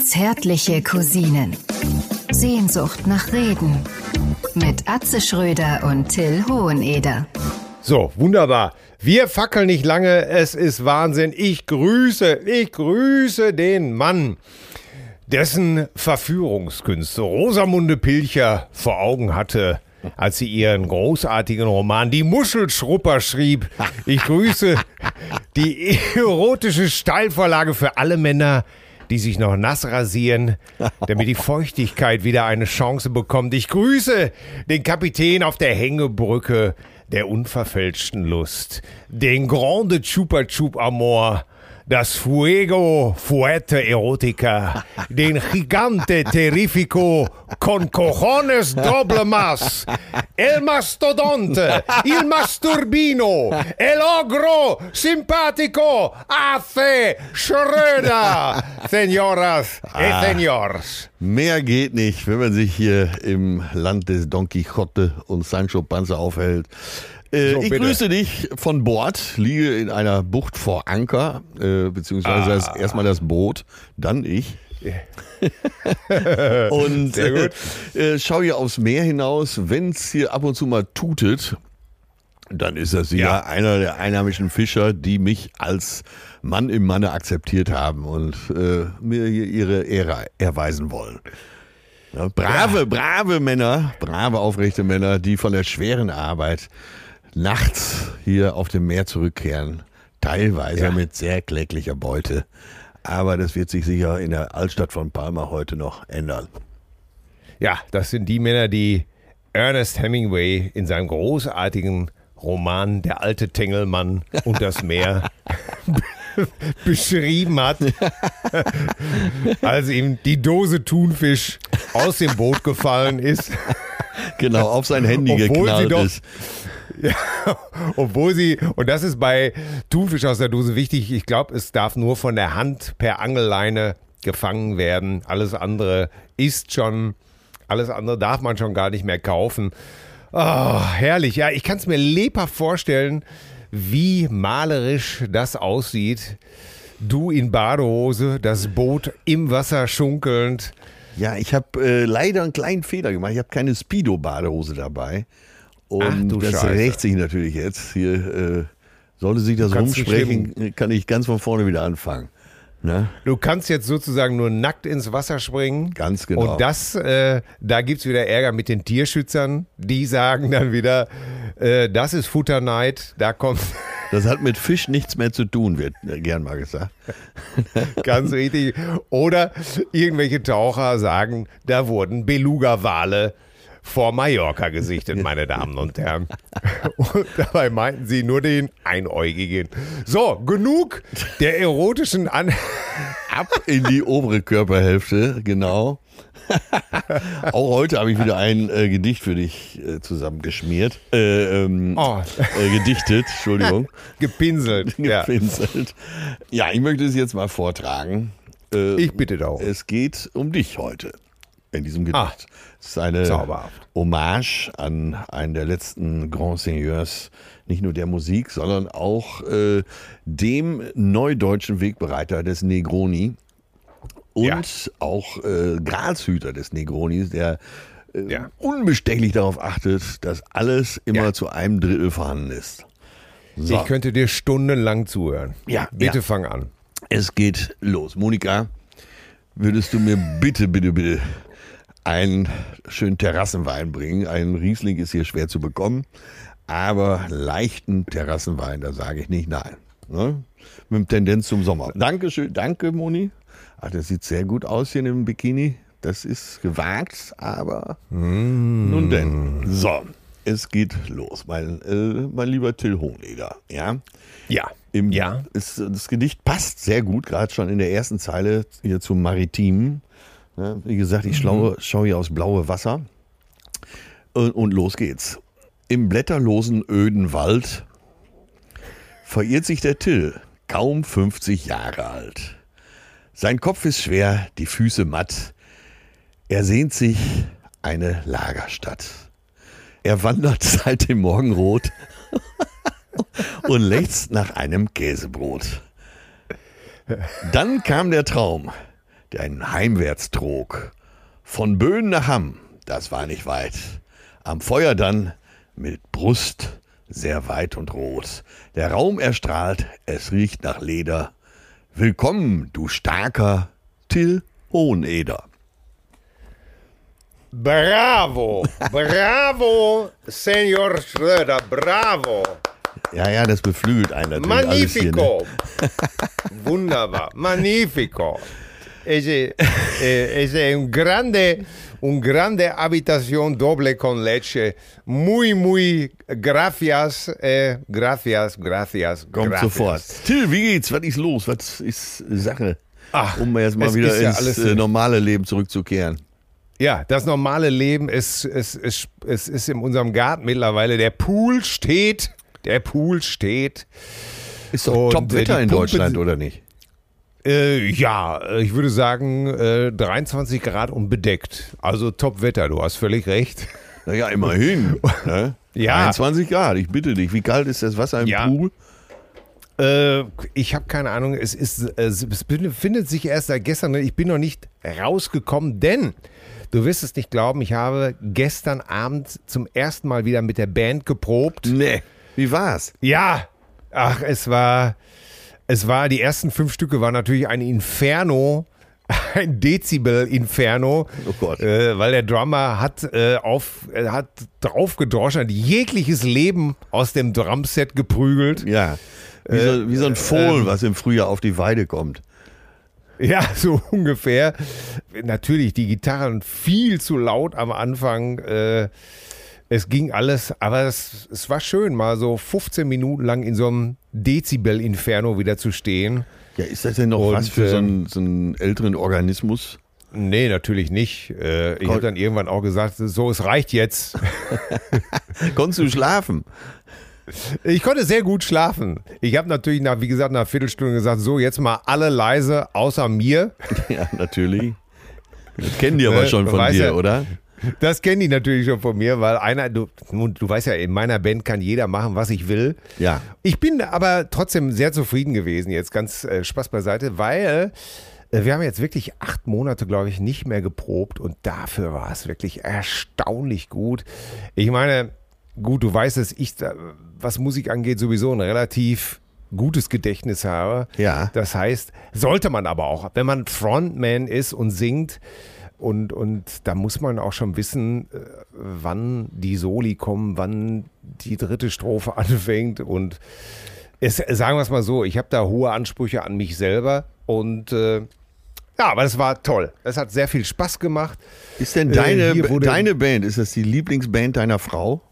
Zärtliche Cousinen. Sehnsucht nach Reden. Mit Atze Schröder und Till Hoheneder. So, wunderbar. Wir fackeln nicht lange, es ist Wahnsinn. Ich grüße, ich grüße den Mann, dessen Verführungskünste Rosamunde Pilcher vor Augen hatte, als sie ihren großartigen Roman Die Muschelschrupper schrieb. Ich grüße die erotische Steilvorlage für alle Männer, die sich noch nass rasieren, damit die Feuchtigkeit wieder eine Chance bekommt. Ich grüße den Kapitän auf der Hängebrücke der unverfälschten Lust, den Grande Chupa Chup Amor, das Fuego Fuerte Erotica, den Gigante Terrifico con cojones doble más, el mastodonte, il masturbino, el ogro simpático, hace Schröder, Señoras y Ah. Señors. Mehr geht nicht, wenn man sich hier im Land des Don Quixote und Sancho Panza aufhält. Äh, So, ich bitte. grüße dich von Bord, liege in einer Bucht vor Anker, äh, beziehungsweise Ah. das, erstmal das Boot, dann ich. und Sehr gut. Äh, äh, schau hier aufs Meer hinaus. Wenn es hier ab und zu mal tutet, dann ist das ja, Ja. einer der einheimischen Fischer, die mich als Mann im Manne akzeptiert haben und äh, mir hier ihre Ehre erweisen wollen. Ja, brave, brave Männer, brave, aufrechte Männer, die von der schweren Arbeit nachts hier auf dem Meer zurückkehren. Teilweise Ja. mit sehr kläglicher Beute. Aber das wird sich sicher in der Altstadt von Palma heute noch ändern. Ja, das sind die Männer, die Ernest Hemingway in seinem großartigen Roman Der alte Tengelmann und das Meer beschrieben hat, als ihm die Dose Thunfisch aus dem Boot gefallen ist. Genau, auf sein Handy Obwohl sie geknallt doch- ist. Ja, obwohl sie, und das ist bei Thunfisch aus der Dose wichtig, ich glaube, es darf nur von der Hand per Angelleine gefangen werden. Alles andere ist schon, alles andere darf man schon gar nicht mehr kaufen. Oh, herrlich. Ja, ich kann es mir lebhaft vorstellen, wie malerisch das aussieht. Du in Badehose, das Boot im Wasser schunkelnd. Ja, ich habe äh, leider einen kleinen Fehler gemacht. Ich habe keine Speedo-Badehose dabei. Und Ach, du das Scheiße. rächt sich natürlich jetzt. Hier äh, sollte sich das rumsprechen, kann ich ganz von vorne wieder anfangen. Ne? Du kannst jetzt sozusagen nur nackt ins Wasser springen. Ganz genau. Und das, äh, da gibt's wieder Ärger mit den Tierschützern. Die sagen dann wieder, äh, das ist Futterneid. Da kommt Das hat mit Fisch nichts mehr zu tun, wird äh, gern mal gesagt. ganz richtig. Oder irgendwelche Taucher sagen, da wurden Beluga-Wale vor Mallorca gesichtet, meine Damen und Herren. Und dabei meinten sie nur den Einäugigen. So, genug der erotischen An Ab in die obere Körperhälfte, genau. Auch heute habe ich wieder ein äh, Gedicht für dich äh, zusammengeschmiert. Äh, ähm, Oh. äh, gedichtet, Entschuldigung. gepinselt. Ja. Gepinselt. Ja, ich möchte es jetzt mal vortragen. Äh, Ich bitte darum. Es geht um dich heute in diesem Gedicht. Ah, es ist eine zauberhaft. Hommage an einen der letzten Grand Seigneurs, nicht nur der Musik, sondern auch äh, dem neudeutschen Wegbereiter des Negroni und Ja. auch äh, Gralshüter des Negronis, der äh, Ja. unbestechlich darauf achtet, dass alles immer Ja. zu einem Drittel vorhanden ist. So. Ich könnte dir stundenlang zuhören. Ja, Bitte fang an. Es geht los. Monika, würdest du mir bitte, bitte, bitte einen schönen Terrassenwein bringen? Ein Riesling ist hier schwer zu bekommen, aber leichten Terrassenwein, da sage ich nicht nein. Ne? Mit Tendenz zum Sommer. Dankeschön, danke Moni. Ach, das sieht sehr gut aus hier im Bikini. Das ist gewagt, aber nun denn. So, es geht los, mein, äh, mein lieber Till Hohneder. Ja, Ja. im, Ja. Ist, das Gedicht passt sehr gut, gerade schon in der ersten Zeile hier zum Maritimen. Ja, wie gesagt, ich schaue, schaue hier aufs blaue Wasser. Und, und los geht's. Im blätterlosen, öden Wald verirrt sich der Till, kaum 50 Jahre alt. Sein Kopf ist schwer, die Füße matt. Er sehnt sich eine Lagerstadt. Er wandert seit dem Morgenrot und lechzt nach einem Käsebrot. Dann kam der Traum, der einen heimwärts trug. Von Böen nach Hamm, das war nicht weit. Am Feuer dann mit Brust sehr weit und rot. Der Raum erstrahlt, es riecht nach Leder. Willkommen, du starker Till Hoheneder. Bravo, bravo, Senor Schröder, bravo. Ja, ja, das beflügelt einen alles hier. Ne? Magnifico. Wunderbar, magnifico. Es è, eh, es è un grande, un grande habitación doble con leche. Muy, muy gracias, eh, gracias, gracias, Kommt gracias. sofort. Till, wie geht's? Was ist los? Was ist Sache? Ach, um jetzt mal wieder ist ja ins äh, normale Leben zurückzukehren. Ja, das normale Leben ist, es ist, es ist in unserem Garten mittlerweile. Der Pool steht, der Pool steht. Ist doch Top-Wetter äh, die in Deutschland, oder nicht? Äh, ja, ich würde sagen äh, 23 Grad und bedeckt. Also Top-Wetter, du hast völlig recht. Naja, immerhin. ne? Ja. 21 Grad, ich bitte dich. Wie kalt ist das Wasser im Ja. Pool? Äh, ich habe keine Ahnung, es, ist, es befindet sich erst seit gestern. Ich bin noch nicht rausgekommen, denn du wirst es nicht glauben, ich habe gestern Abend zum ersten Mal wieder mit der Band geprobt. Nee. Wie war's? Ja, ach, es war, es war, die ersten fünf Stücke waren natürlich ein Inferno, ein Dezibel-Inferno. Oh Gott. Äh, weil der Drummer hat, äh, auf, äh, hat draufgedroschen, hat jegliches Leben aus dem Drumset geprügelt. Ja. Wie, so, wie so ein Fohlen, was im Frühjahr auf die Weide kommt. Ja, so ungefähr. Natürlich, die Gitarren viel zu laut am Anfang. Es ging alles, aber es, es war schön, mal so 15 Minuten lang in so einem Dezibel-Inferno wieder zu stehen. Ja, ist das denn noch Und, was für so ähm, einen, so einen älteren Organismus? Nee, natürlich nicht. Äh, ich habe dann irgendwann auch gesagt, so, es reicht jetzt. Konntest du schlafen? Ich konnte sehr gut schlafen. Ich habe natürlich, nach, wie gesagt, nach einer Viertelstunde gesagt, so, jetzt mal alle leise, außer mir. Ja, natürlich. Das kennen die aber Äh, schon von dir, ja- oder? Das kennen die natürlich schon von mir, weil einer, du, nun, du weißt ja, in meiner Band kann jeder machen, was ich will. Ja. Ich bin aber trotzdem sehr zufrieden gewesen, jetzt ganz äh, Spaß beiseite, weil äh, wir haben jetzt wirklich acht Monate, glaube ich, nicht mehr geprobt und dafür war es wirklich erstaunlich gut. Ich meine, gut, du weißt, dass ich, da, was Musik angeht, sowieso ein relativ gutes Gedächtnis habe. Ja. Das heißt, sollte man aber auch, wenn man Frontman ist und singt, und, und da muss man auch schon wissen, äh, wann die Soli kommen, wann die dritte Strophe anfängt. Und es, sagen wir es mal so, ich habe da hohe Ansprüche an mich selber. Und äh, ja, aber es war toll. Es hat sehr viel Spaß gemacht. Ist denn Äh, deine, wurde- deine Band, ist das die Lieblingsband deiner Frau?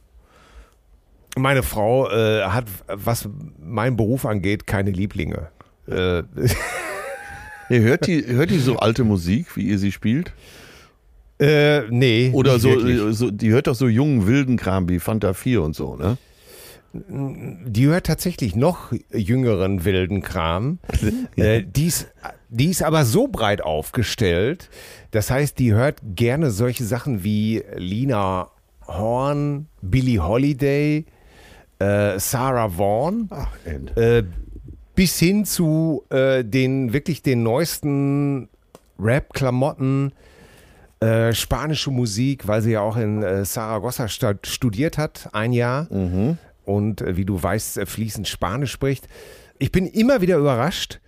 Meine Frau äh, hat, was meinen Beruf angeht, keine Lieblinge. Äh, Nee, hört, die, hört die so alte Musik, wie ihr sie spielt? äh, nee. Oder so, so, die hört doch so jungen, wilden Kram wie Fanta 4 und so, ne? Die hört tatsächlich noch jüngeren wilden Kram. äh, die, ist, die ist aber so breit aufgestellt. Das heißt, die hört gerne solche Sachen wie Lina Horn, Billie Holiday, äh, Sarah Vaughan. Ach, End. Äh, bis hin zu äh, den wirklich den neuesten Rap-Klamotten, äh, spanische Musik, weil sie ja auch in äh, Saragossa studiert hat, ein Jahr. Und äh, wie du weißt, äh, fließend Spanisch spricht. Ich bin immer wieder überrascht.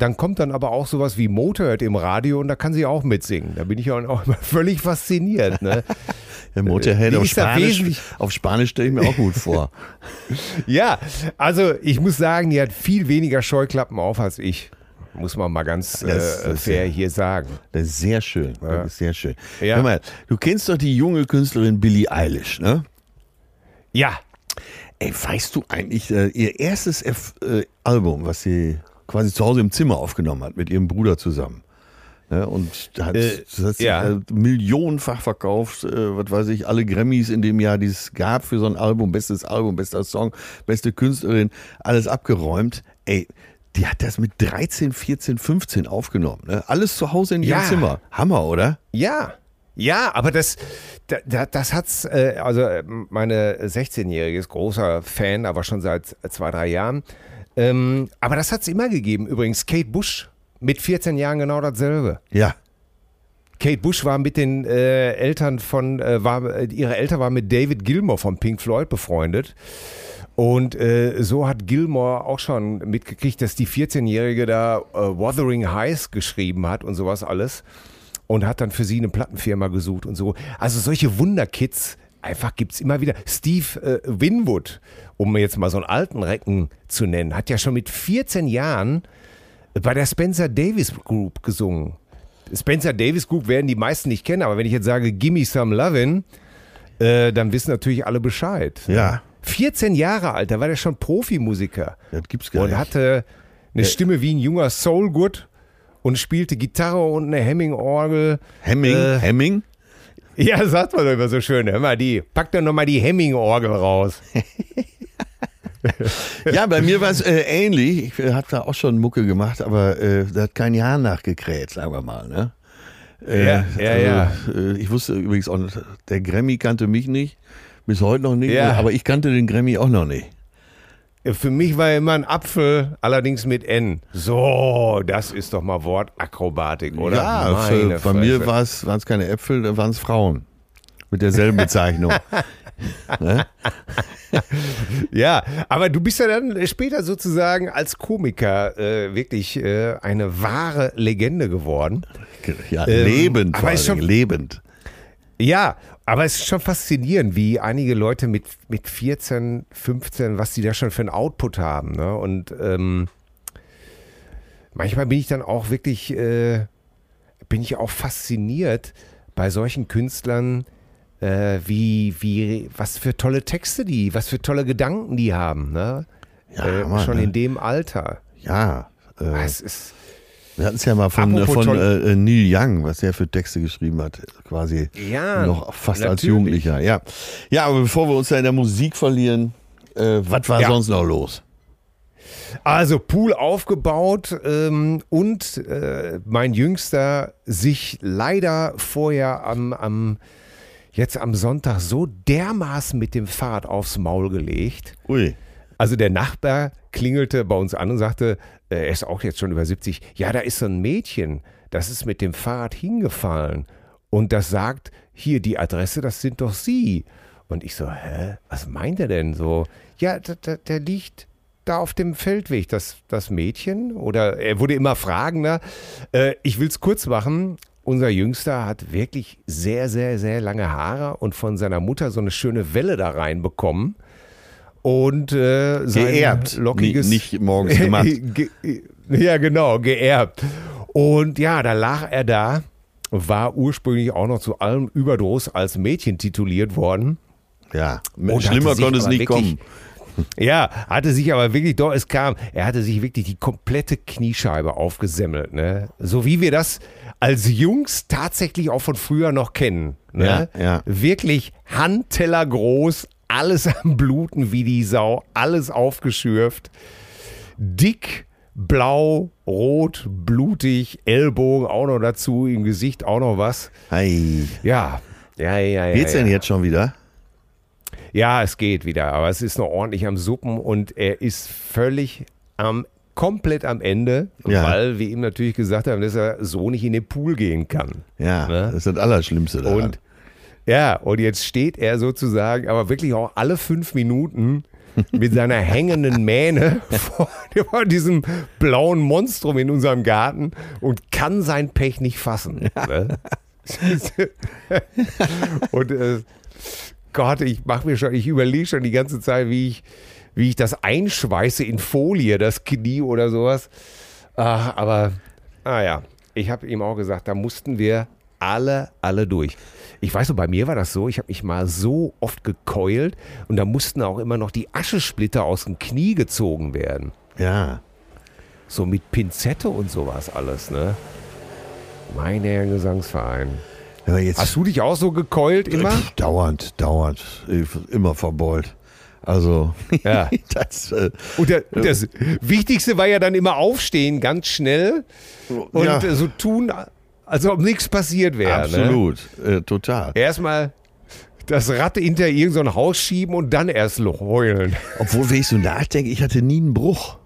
Dann kommt dann aber auch sowas wie Motorhead im Radio und da kann sie auch mitsingen. Da bin ich auch immer völlig fasziniert. Ne? Der Motorhead die auf Spanisch, auf Spanisch stelle ich mir auch gut vor. Ja, also ich muss sagen, die hat viel weniger Scheuklappen auf als ich. Muss man mal ganz Das- äh, das ist fair ja- hier sagen. Das ist sehr schön. Das ist sehr schön. Ja. Hör mal, du kennst doch die junge Künstlerin Billie Eilish, ne? Ja, Ey, weißt du eigentlich, äh, ihr erstes F äh, Album, was sie quasi zu Hause im Zimmer aufgenommen hat, mit ihrem Bruder zusammen. Ne? Und hat, Äh, das hat ja. äh, millionenfach verkauft, äh, was weiß ich, alle Grammys in dem Jahr, die es gab für so ein Album, bestes Album, bester Song, beste Künstlerin, alles abgeräumt. Ey, die hat das mit 13, 14, 15 aufgenommen. Ne? Alles zu Hause in ihrem Ja. Zimmer. Hammer, oder? ja, ja, aber das, da, da, das hat's, äh, also äh, meine 16-Jährige ist großer Fan, aber schon seit zwei, drei Jahren. Ähm, aber das hat's immer gegeben. Übrigens, Kate Bush mit 14 Jahren genau dasselbe. Ja. Kate Bush war mit den äh, Eltern von, äh, war, äh, ihre Eltern waren mit David Gilmour von Pink Floyd befreundet. Und äh, so hat Gilmore auch schon mitgekriegt, dass die 14-Jährige da äh, Wuthering Heights geschrieben hat und sowas alles. Und hat dann für sie eine Plattenfirma gesucht und so. Also solche Wunderkids, einfach gibt es immer wieder. Steve äh, Winwood, um jetzt mal so einen alten Recken zu nennen, hat ja schon mit 14 Jahren bei der Spencer Davis Group gesungen. Spencer Davis Group werden die meisten nicht kennen, aber wenn ich jetzt sage, Gimme Some Lovin', äh, dann wissen natürlich alle Bescheid. Ja. 14 Jahre alt, da war der schon Profimusiker. Das gibt's gar Und hatte eine Ja. Stimme wie ein junger Soulgood und spielte Gitarre und eine Hemming-Orgel. Hemming, Äh, Hemming? Ja, sagt man doch immer so schön. Hör mal die, pack doch nochmal die Hemming-Orgel raus. Ja, bei mir war es äh, ähnlich. Ich äh, habe da auch schon Mucke gemacht, aber äh, da hat kein Jahr nachgekräht, sagen wir mal. Ne? Äh, Ja, ja, ja. Äh, ich wusste übrigens auch, der Grammy kannte mich nicht, bis heute noch nicht, Ja. aber ich kannte den Grammy auch noch nicht. Für mich war er immer ein Apfel, allerdings mit N. So, das ist doch mal Wortakrobatik, oder? Ja, Meine für, bei mir waren es keine Äpfel, da waren es Frauen. Mit derselben Bezeichnung. ne? Ja, aber du bist ja dann später sozusagen als Komiker äh, wirklich äh, eine wahre Legende geworden. Ja, Ähm, lebend, aber schon- lebend. Ja, aber es ist schon faszinierend, wie einige Leute mit, mit 14, 15, was die da schon für einen Output haben. Ne? Und ähm, manchmal bin ich dann auch wirklich, äh, bin ich auch fasziniert bei solchen Künstlern, äh, wie, wie, was für tolle Texte die, was für tolle Gedanken die haben. Ne? Ja, äh, Hammer, schon ne? in dem Alter. Ja, äh, Es ist, wir hatten es ja mal von, Apropos von äh, Neil Young, was der für Texte geschrieben hat, quasi ja, noch fast als natürlich. Jugendlicher. Ja. ja, aber bevor wir uns da in der Musik verlieren, äh, was war Ja. sonst noch los? Also Pool aufgebaut ähm, und äh, mein Jüngster sich leider vorher am, am jetzt am Sonntag so dermaßen mit dem Fahrrad aufs Maul gelegt. Ui. Also der Nachbar klingelte bei uns an und sagte, er ist auch jetzt schon über 70, ja, da ist so ein Mädchen, das ist mit dem Fahrrad hingefallen und das sagt, hier die Adresse, das sind doch Sie. Und ich so, hä, was meint er denn so? Ja, der, der, der liegt da auf dem Feldweg, das, das Mädchen. Oder er wurde immer fragender. Äh, ich will es kurz machen. Unser Jüngster hat wirklich sehr, sehr, sehr lange Haare und von seiner Mutter so eine schöne Welle da reinbekommen. Und äh, sein Geerbt, lockiges. nicht- nicht morgens gemacht. Ge ja, genau, geerbt. Und ja, da lag er da, war ursprünglich auch noch zu allem Überdruss als Mädchen tituliert worden. Ja, Und schlimmer konnte es nicht kommen. Ja, hatte sich aber wirklich, doch, es kam, er hatte sich wirklich die komplette Kniescheibe aufgesemmelt, ne? So wie wir das als Jungs tatsächlich auch von früher noch kennen. Ne? Ja, ja. Wirklich Handteller groß, alles am Bluten wie die Sau, alles aufgeschürft. Dick, blau, rot, blutig, Ellbogen auch noch dazu, im Gesicht auch noch was. Hey. Ja, ja, ja, ja. Geht's ja. denn jetzt schon wieder? Ja, es geht wieder, aber es ist noch ordentlich am Suppen und er ist völlig am komplett am Ende, Ja. weil wir ihm natürlich gesagt haben, dass er so nicht in den Pool gehen kann. Ja, Ne? das ist das Allerschlimmste daran. Und ja, und jetzt steht er sozusagen, aber wirklich auch alle fünf Minuten mit seiner hängenden Mähne vor, vor diesem blauen Monstrum in unserem Garten und kann sein Pech nicht fassen. Ne? und äh, Gott, ich mache mir schon, ich überlege schon die ganze Zeit, wie ich, wie ich das einschweiße in Folie, das Knie oder sowas. Ach, aber, ah ja, ich habe ihm auch gesagt, da mussten wir alle, alle durch. Ich weiß so, bei mir war das so, ich habe mich mal so oft gekeult und da mussten auch immer noch die Aschesplitter aus dem Knie gezogen werden. ja. So mit Pinzette und sowas alles, ne? Mein Herr Gesangsverein. Ja, Hast du dich auch so gekeult immer? Pff, dauernd, dauernd, immer verbeult. Also, Ja. das, äh, Und, der, und das Wichtigste war ja dann immer aufstehen, ganz schnell und ja, äh, so tun, als ob nichts passiert wäre. Ne? absolut, äh, total. Erstmal das Rad hinter irgendein so Haus schieben und dann erst heulen. Obwohl, wenn ich so nachdenke, ich hatte nie einen Bruch.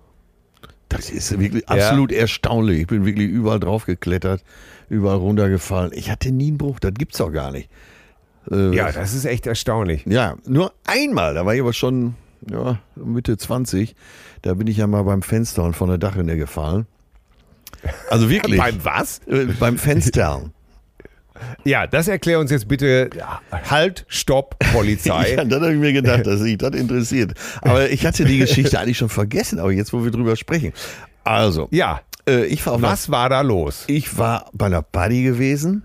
Das ist wirklich absolut Ja. erstaunlich. Ich bin wirklich überall drauf geklettert, überall runtergefallen. Ich hatte nie einen Bruch, das gibt's doch gar nicht. Äh, Ja, das ist echt erstaunlich. Ja, nur einmal, da war ich aber schon ja, Mitte 20, da bin ich ja mal beim Fenster und von der Dachrinne gefallen. Also wirklich. Beim was? beim Fenster. Ja, das erklär uns jetzt bitte. Halt, Stopp, Polizei. Ja, dann habe ich mir gedacht, dass sich das interessiert. Aber ich hatte die Geschichte eigentlich schon vergessen, aber jetzt, wo wir drüber sprechen. Also, Ja, äh, ich war auf einer was war da los? Ich war bei einer Party gewesen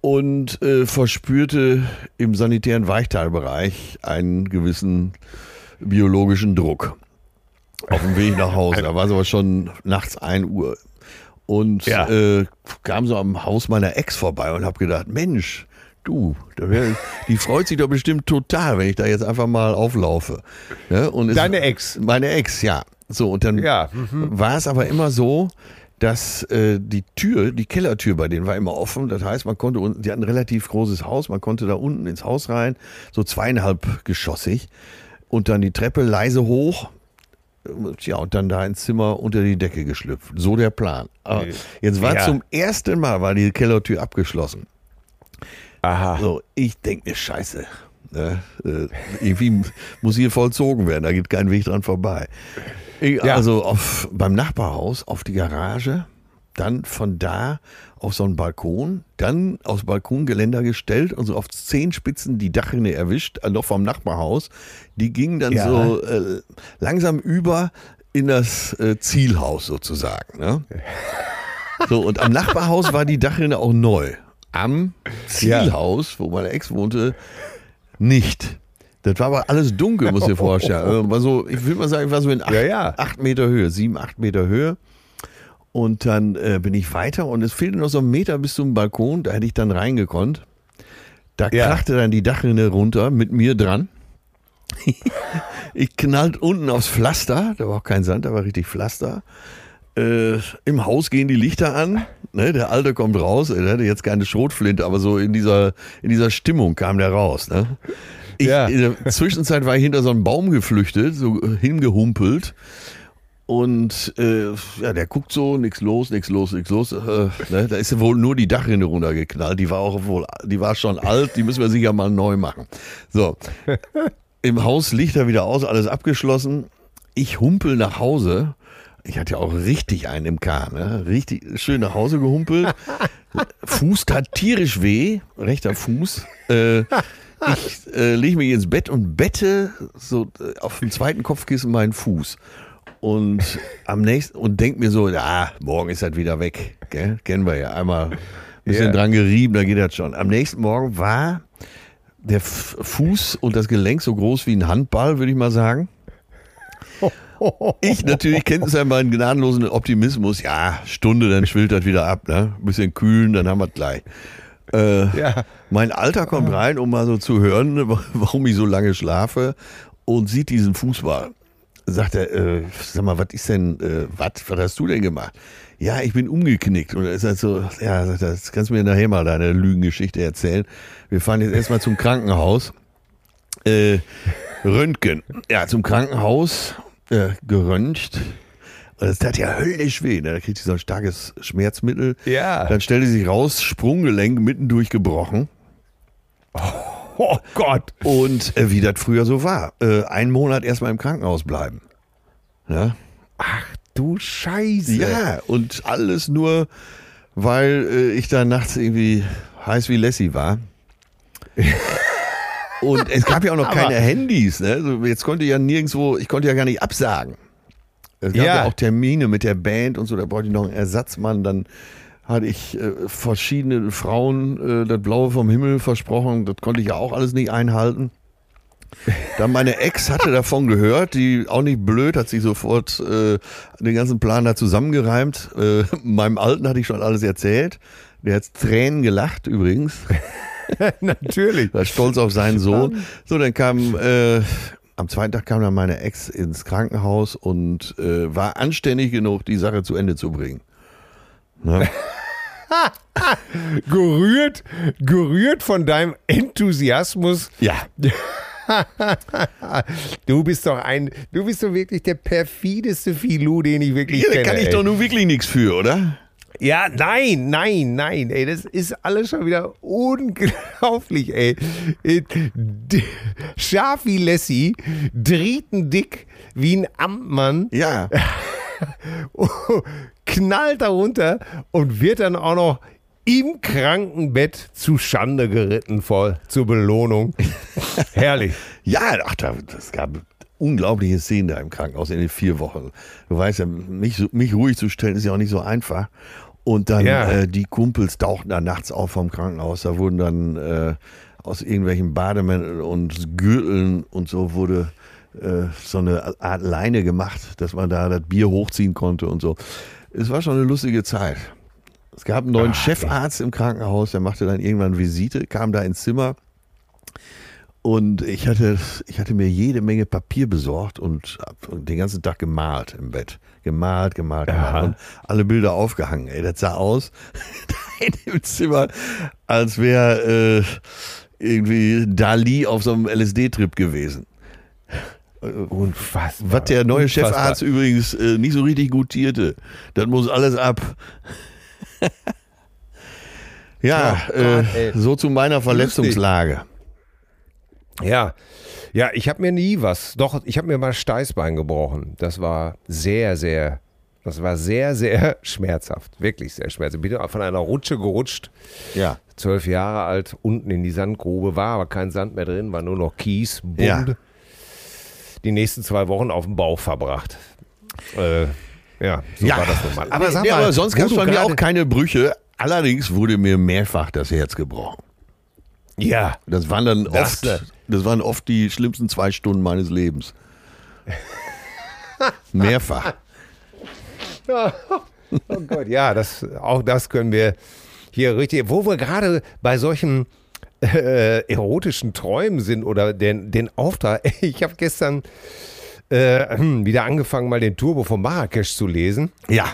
und äh, verspürte im sanitären Weichteilbereich einen gewissen biologischen Druck. Auf dem Weg nach Hause. Da war es aber schon nachts 1 Uhr. Und Ja. äh, kam so am Haus meiner Ex vorbei und habe gedacht, Mensch, du, die freut sich doch bestimmt total, wenn ich da jetzt einfach mal auflaufe. Ja, und es- Deine Ex? Meine Ex, ja. So, und dann Ja, war es aber immer so, dass äh, die Tür, die Kellertür bei denen war immer offen. Das heißt, man konnte, unten- die hatten ein relativ großes Haus, man konnte da unten ins Haus rein, so zweieinhalb geschossig und dann die Treppe leise hoch. Ja, und dann da ins Zimmer unter die Decke geschlüpft. So der Plan. Aber jetzt war Ja. zum ersten Mal war die Kellertür abgeschlossen. Aha. So, ich denke mir, scheiße. Ne? Äh, irgendwie muss hier vollzogen werden, da geht kein Weg dran vorbei. Ich, Ja. Also auf, beim Nachbarhaus auf die Garage, dann von da auf so einen Balkon, dann aufs Balkongeländer gestellt und so auf zehn Spitzen die Dachrinne erwischt, äh, noch vom Nachbarhaus. Die gingen dann Ja. so äh, langsam über in das äh, Zielhaus sozusagen. Ne? So, und am Nachbarhaus war die Dachrinne auch neu. Am Zielhaus, wo meine Ex wohnte, nicht. Das war aber alles dunkel, muss ich dir vorstellen. Äh, War so, ich würde mal sagen, ich war so in acht, Ja, ja. acht Meter Höhe, sieben, acht Meter Höhe. Und dann äh, bin ich weiter und es fehlte noch so ein Meter bis zum Balkon, da hätte ich dann reingekonnt. Da Ja. krachte dann die Dachrinne runter mit mir dran. ich knallt unten aufs Pflaster, da war auch kein Sand, da war richtig Pflaster. Äh, Im Haus gehen die Lichter an. Ne, der Alte kommt raus. Er hatte jetzt keine Schrotflinte, aber so in dieser, in dieser Stimmung kam der raus. Ne? Ich, Ja. In der Zwischenzeit war ich hinter so einen Baum geflüchtet, so äh, hingehumpelt. Und äh, ja, der guckt so, nix los, nix los, nix los. Äh, ne, da ist wohl nur die Dachrinne runtergeknallt. Die war auch wohl, die war schon alt, die müssen wir sicher mal neu machen. So. Im Haus Lichter wieder aus, alles abgeschlossen. Ich humpel nach Hause. Ich hatte ja auch richtig einen im Kahn, ne? Richtig schön nach Hause gehumpelt. Fuß tat tierisch weh, rechter Fuß. Äh, ich äh, lege mich ins Bett und bette so äh, auf dem zweiten Kopfkissen meinen Fuß. Und am nächsten und denk mir so, ja, morgen ist das wieder weg. Gell? Kennen wir ja. Einmal ein bisschen Ja. dran gerieben, da geht das schon. Am nächsten Morgen war der Fuß und das Gelenk so groß wie ein Handball, würde ich mal sagen. Ich natürlich kenne es ja meinen gnadenlosen Optimismus. Ja, Stunde, dann schwillt das wieder ab. Ne? Ein bisschen kühlen, dann haben wir es gleich. Äh, Ja. Mein Alter kommt rein, um mal so zu hören, warum ich so lange schlafe und sieht diesen Fußball. Sagt er, äh, sag mal, was ist denn, äh, was, was hast du denn gemacht? Ja, ich bin umgeknickt. Und er ist halt so, ja, sagt er, das kannst du mir nachher mal deine Lügengeschichte erzählen. Wir fahren jetzt erstmal zum Krankenhaus. Äh, Röntgen. Ja, zum Krankenhaus, äh, geröntgt. Und das tat ja höllisch weh. Ne? Da kriegt sie so ein starkes Schmerzmittel. Ja. Dann stellte sich raus, Sprunggelenk mitten durchgebrochen. Oh Gott. Und äh, wie das früher so war. Äh, einen Monat erstmal im Krankenhaus bleiben. Ja? Ach du Scheiße. ja, und alles nur, weil äh, ich da nachts irgendwie heiß wie Lassie war. Und es gab ja auch noch keine Handys. Ne? Also jetzt konnte ich ja nirgendwo, ich konnte ja gar nicht absagen. Es gab ja. Ja. auch Termine mit der Band und so, da brauchte ich noch einen Ersatzmann. Dann hatte ich äh, verschiedene Frauen äh, das Blaue vom Himmel versprochen. Das konnte ich ja auch alles nicht einhalten. Dann meine Ex hatte davon gehört, die auch nicht blöd, hat sich sofort äh, den ganzen Plan da zusammengereimt. Äh, meinem Alten hatte ich schon alles erzählt. Der hat Tränen gelacht übrigens. Natürlich. War stolz auf seinen Sohn. So, dann kam äh, am zweiten Tag kam dann meine Ex ins Krankenhaus und äh, war anständig genug, die Sache zu Ende zu bringen. Ne? Gerührt, gerührt von deinem Enthusiasmus Ja. Du bist doch ein, du bist doch wirklich der perfideste Filou, den ich wirklich Ja, da kenne. kann ich ey. doch nun wirklich nichts für, oder? Ja, nein, nein, nein, ey, das ist alles schon wieder unglaublich, ey. Äh, Scharf wie Lassie, drietendick wie ein Amtmann, Ja. knallt darunter und wird dann auch noch im Krankenbett zu Schande geritten voll zur Belohnung. Herrlich. Ja, ach, da, das gab unglaubliche Szenen da im Krankenhaus in den vier Wochen. Du weißt ja, mich, mich ruhig zu stellen ist ja auch nicht so einfach. Und dann Ja. äh, die Kumpels tauchten da nachts auf vom Krankenhaus. Da wurden dann äh, aus irgendwelchen Bademänteln und Gürteln und so wurde äh, so eine Art Leine gemacht, dass man da das Bier hochziehen konnte und so. Es war schon eine lustige Zeit. Es gab einen neuen Chefarzt im Krankenhaus, der machte dann irgendwann Visite, kam da ins Zimmer und ich hatte, ich hatte mir jede Menge Papier besorgt und den ganzen Tag gemalt im Bett. Gemalt, gemalt, gemalt Aha. und alle Bilder aufgehangen. Ey, das sah aus in dem Zimmer, als wäre äh, irgendwie Dali auf so einem LSD-Trip gewesen. Unfassbar. Was der neue Unfassbar. Chefarzt übrigens äh, nicht so richtig gutierte. Das muss alles ab. ja, Oh Gott, äh, so zu meiner Verletzungslage. Ja, ja, ich habe mir nie was. Doch, ich habe mir mal Steißbein gebrochen. Das war sehr, sehr, das war sehr, sehr schmerzhaft. Wirklich sehr schmerzhaft. Ich bin von einer Rutsche gerutscht, Ja. zwölf Jahre alt, unten in die Sandgrube, war aber kein Sand mehr drin, war nur noch Kies, Bund. Ja. Die nächsten zwei Wochen auf dem Bauch verbracht. Äh, ja, so ja, war das nun mal. Aber sag nee, mal, aber sonst gab es bei mir auch keine Brüche. Allerdings wurde mir mehrfach das Herz gebrochen. Ja, Das waren dann Das, oft, das waren oft die schlimmsten zwei Stunden meines Lebens. Mehrfach. Oh Gott, ja, das, auch das können wir hier richtig, wo wir gerade bei solchen äh, erotischen Träumen sind oder den, den Auftrag. Ich habe gestern äh, wieder angefangen, mal den Turbo von Marrakesch zu lesen. Ja.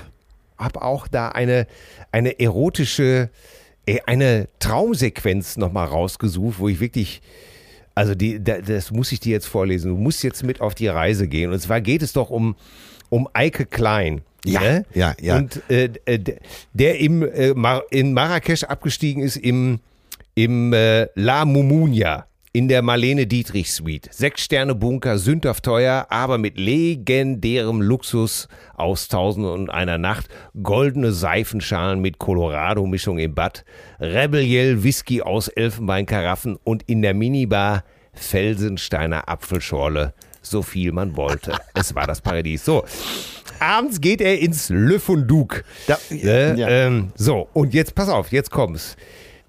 Habe auch da eine, eine erotische, äh, eine Traumsequenz nochmal rausgesucht, wo ich wirklich, also die, da- das muss ich dir jetzt vorlesen. Du musst jetzt mit auf die Reise gehen. Und zwar geht es doch um, um Eike Klein. Ja, ne? ja, ja. Und äh, äh, der- im, äh, in Marrakesch abgestiegen ist im, im äh, La Mumunia in der Marlene Dietrich Suite. Sechs Sterne Bunker, sündhaft teuer, aber mit legendärem Luxus aus Tausend und einer Nacht. Goldene Seifenschalen mit Colorado-Mischung im Bad. Rebel Whisky aus Elfenbeinkaraffen und in der Minibar Felsensteiner Apfelschorle. So viel man wollte. es war das Paradies. So. Abends geht er ins Le Fonduc. Da- Ne? ja. ähm, so, und jetzt pass auf, jetzt kommt's.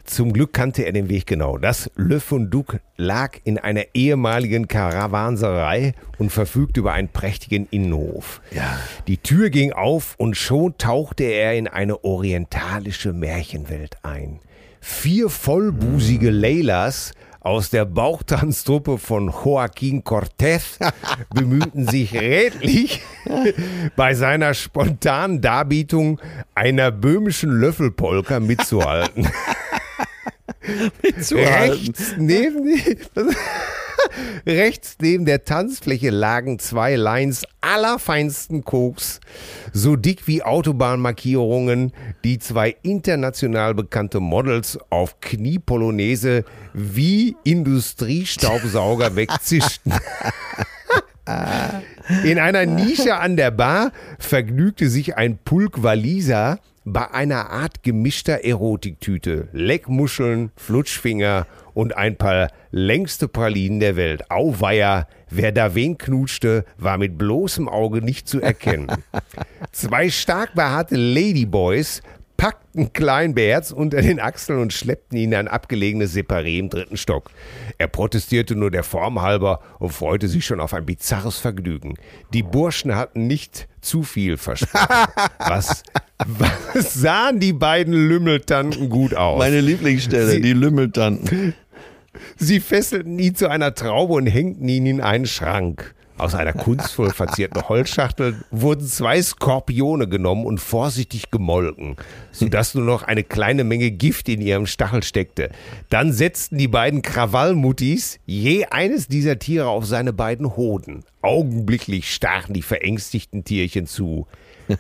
Zum Glück kannte er den Weg genau. Das Le Fonduc lag in einer ehemaligen Karawanserei und verfügt über einen prächtigen Innenhof. Ja. Die Tür ging auf und schon tauchte er in eine orientalische Märchenwelt ein. Vier vollbusige Leylas aus der Bauchtanztruppe von Joaquin Cortez bemühten sich redlich bei seiner spontanen Darbietung einer böhmischen Löffelpolka mitzuhalten. Rechts neben, rechts neben der Tanzfläche lagen zwei Lines allerfeinsten Koks, so dick wie Autobahnmarkierungen, die zwei international bekannte Models auf Kniepolonaise wie Industriestaubsauger wegzischten. In einer Nische an der Bar vergnügte sich ein Pulk Waliser bei einer Art gemischter Erotiktüte. Leckmuscheln, Flutschfinger und ein paar längste Pralinen der Welt. Auweia, wer da wen knutschte, war mit bloßem Auge nicht zu erkennen. Zwei stark behaarte Ladyboys packten Klein beherzt unter den Achseln und schleppten ihn in ein abgelegenes Separé im dritten Stock. Er protestierte nur der Form halber und freute sich schon auf ein bizarres Vergnügen. Die Burschen hatten nicht zu viel versprochen. Was, was sahen die beiden Lümmeltanten gut aus? Meine Lieblingsstelle, Sie- die Lümmeltanten. Sie fesselten ihn zu einer Traube und hängten ihn in einen Schrank. Aus einer kunstvoll verzierten Holzschachtel wurden zwei Skorpione genommen und vorsichtig gemolken, sodass nur noch eine kleine Menge Gift in ihrem Stachel steckte. Dann setzten die beiden Krawallmuttis je eines dieser Tiere auf seine beiden Hoden. Augenblicklich stachen die verängstigten Tierchen zu.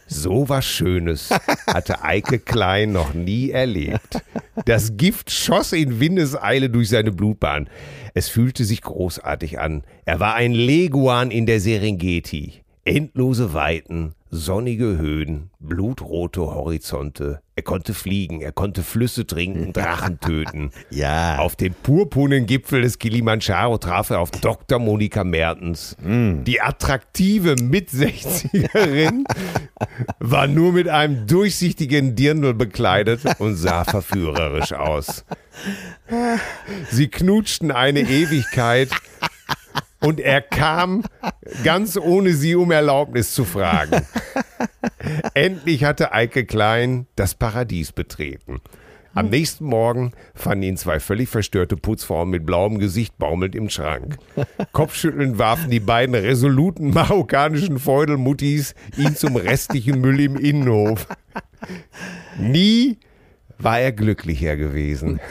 So was Schönes hatte Eike Klein noch nie erlebt. Das Gift schoss in Windeseile durch seine Blutbahn. Es fühlte sich großartig an. Er war ein Leguan in der Serengeti. Endlose Weiten, sonnige Höhen, blutrote Horizonte. Er konnte fliegen, er konnte Flüsse trinken, Drachen töten. Ja. Auf dem purpurnen Gipfel des Kilimanjaro traf er auf Dr. Monika Mertens. Die attraktive Mit-60erin war nur mit einem durchsichtigen Dirndl bekleidet und sah verführerisch aus. Sie knutschten eine Ewigkeit und er kam ganz ohne sie um Erlaubnis zu fragen. Endlich hatte Eike Klein das Paradies betreten. Am nächsten Morgen fanden ihn zwei völlig verstörte Putzfrauen mit blauem Gesicht baumelnd im Schrank. Kopfschüttelnd warfen die beiden resoluten marokkanischen Feudelmuttis ihn zum restlichen Müll im Innenhof. Nie war er glücklicher gewesen.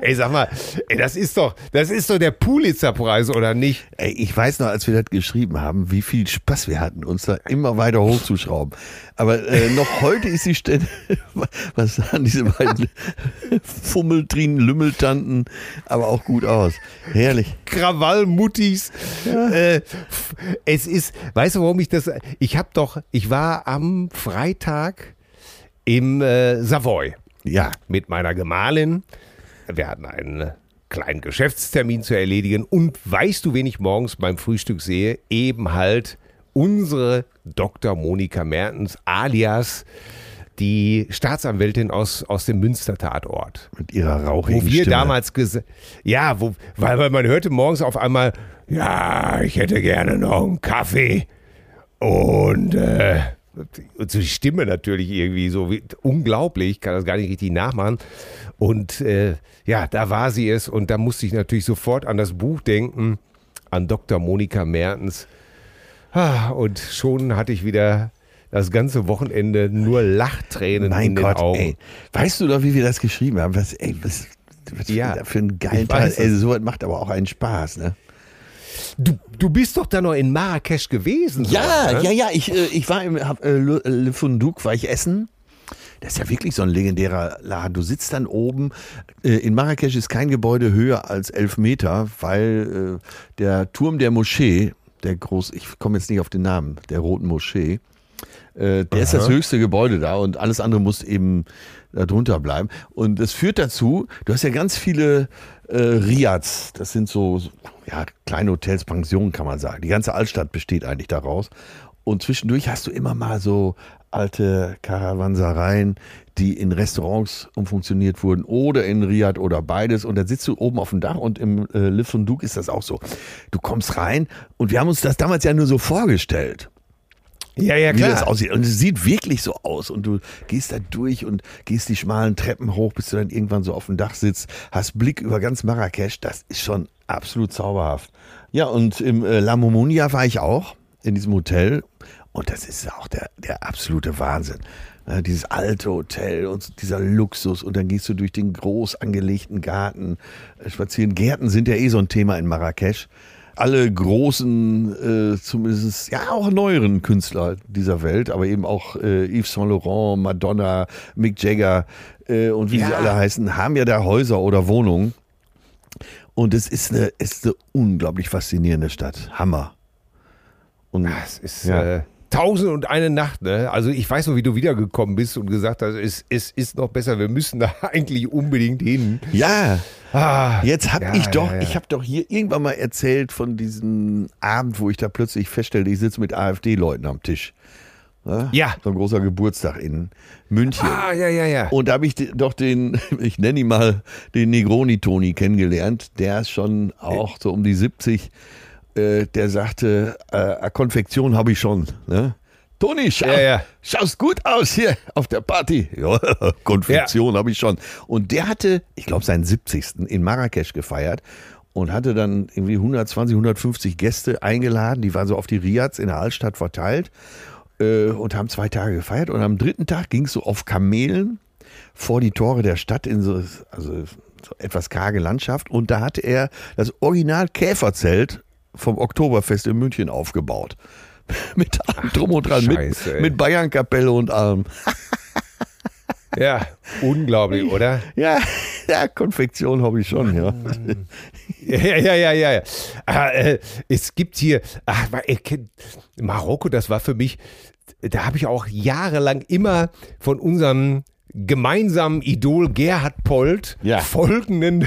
Ey, sag mal, ey, das ist doch, das ist doch der Pulitzer-Preis, oder nicht? Ey, ich weiß noch, als wir das geschrieben haben, wie viel Spaß wir hatten, uns da immer weiter hochzuschrauben. Aber äh, noch heute ist die Stelle, was sahen diese beiden Fummeltrinen, Lümmeltanten, aber auch gut aus. Herrlich. Krawallmuttis. Äh, f- es ist, weißt du, warum ich das, ich hab doch, ich war am Freitag im äh, Savoy Ja. mit meiner Gemahlin. Wir hatten einen kleinen Geschäftstermin zu erledigen. Und weißt du, wen ich morgens beim Frühstück sehe? Eben halt unsere Dr. Monika Mertens, alias die Staatsanwältin aus, aus dem Münster-Tatort. Mit ihrer Wo rauchigen wir Stimme. damals gesagt, ja, wo, weil, weil man hörte morgens auf einmal, ja, ich hätte gerne noch einen Kaffee. Und, äh, und so die Stimme natürlich irgendwie so wie, unglaublich, ich kann das gar nicht richtig nachmachen. Und äh, ja, da war sie es und da musste ich natürlich sofort an das Buch denken, an Dr. Monika Mertens. Ah, Und schon hatte ich wieder das ganze Wochenende nur Lachtränen Mein in den Gott, Augen. ey. Weißt du doch, wie wir das geschrieben haben? Was, ey, was, was Ja, für ein geilen ich Teil. Ey, sowas macht aber auch einen Spaß, ne? Du, du bist doch da noch in Marrakesch gewesen. Ja, ne? ja, ja. Ich, äh, ich war im hab, äh, Le, Le Fundouk, war ich essen. Das ist ja wirklich so ein legendärer Laden. Du sitzt dann oben. Äh, in Marrakesch ist kein Gebäude höher als elf Meter, weil äh, der Turm der Moschee, der groß, ich komme jetzt nicht auf den Namen, der Roten Moschee, äh, der ist das höchste Gebäude da und alles andere muss eben da drunter bleiben. Und das führt dazu, du hast ja ganz viele äh, Riads, das sind so, ja, kleine Hotels, Pensionen kann man sagen. Die ganze Altstadt besteht eigentlich daraus. Und zwischendurch hast du immer mal so alte Karawansereien, die in Restaurants umfunktioniert wurden oder in Riad oder beides. Und dann sitzt du oben auf dem Dach und im äh, Le Fundouk ist das auch so. Du kommst rein und wir haben uns das damals ja nur so vorgestellt ja, ja, wie klar. das aussieht. Und es sieht wirklich so aus. Und du gehst da durch und gehst die schmalen Treppen hoch, bis du dann irgendwann so auf dem Dach sitzt, hast Blick über ganz Marrakesch. Das ist schon absolut zauberhaft. Ja, und im äh, La Momonia war ich auch, in diesem Hotel. Und das ist auch der, der absolute Wahnsinn. Ja, dieses alte Hotel und dieser Luxus. Und dann gehst du durch den groß angelegten Garten äh, spazieren. Gärten sind ja eh so ein Thema in Marrakesch alle großen, äh, zumindest ja auch neueren Künstler dieser Welt, aber eben auch äh, Yves Saint Laurent, Madonna, Mick Jagger äh, und wie Ja. sie alle heißen, haben ja da Häuser oder Wohnungen. Und es ist eine, ist eine unglaublich faszinierende Stadt. Hammer. Und Es ist Ja. äh, tausend und eine Nacht, ne? Also ich weiß noch, wie du wiedergekommen bist und gesagt hast, es, es ist noch besser, wir müssen da eigentlich unbedingt hin. ja, Ah, Jetzt habe ja, ich doch, ja, ja. ich habe doch hier irgendwann mal erzählt von diesem Abend, wo ich da plötzlich feststellte, ich sitze mit AfD-Leuten am Tisch. Ja, Ja. So ein großer Geburtstag in München. Ah, ja, ja, ja. Und da habe ich doch den, ich nenne ihn mal den Negroni-Toni kennengelernt. Der ist schon auch so um die 70. Äh, der sagte, äh, eine Konfektion habe ich schon. Ne? Toni, schau, Ja, ja. schaust gut aus hier auf der Party. Ja, Konfektion habe ich schon. Und der hatte, ich glaube, seinen 70. in Marrakesch gefeiert. und hatte dann irgendwie 120, 150 Gäste eingeladen. Die waren so auf die Riads in der Altstadt verteilt äh, und haben zwei Tage gefeiert. Und am dritten Tag ging es so auf Kamelen vor die Tore der Stadt in so, also so etwas karge Landschaft. Und da hatte er das Original Käferzelt vom Oktoberfest in München aufgebaut. mit allem drum und dran, Scheiße, mit, mit Bayernkapelle und allem. Ja, unglaublich, oder? Ja, ja, Konfektion habe ich schon, ja. Ja, ja, ja, ja. ja. Ah, äh, es gibt hier, ach, kenn- Marokko, das war für mich, da habe ich auch jahrelang immer von unserem gemeinsamen Idol Gerhard Polt Ja. folgenden,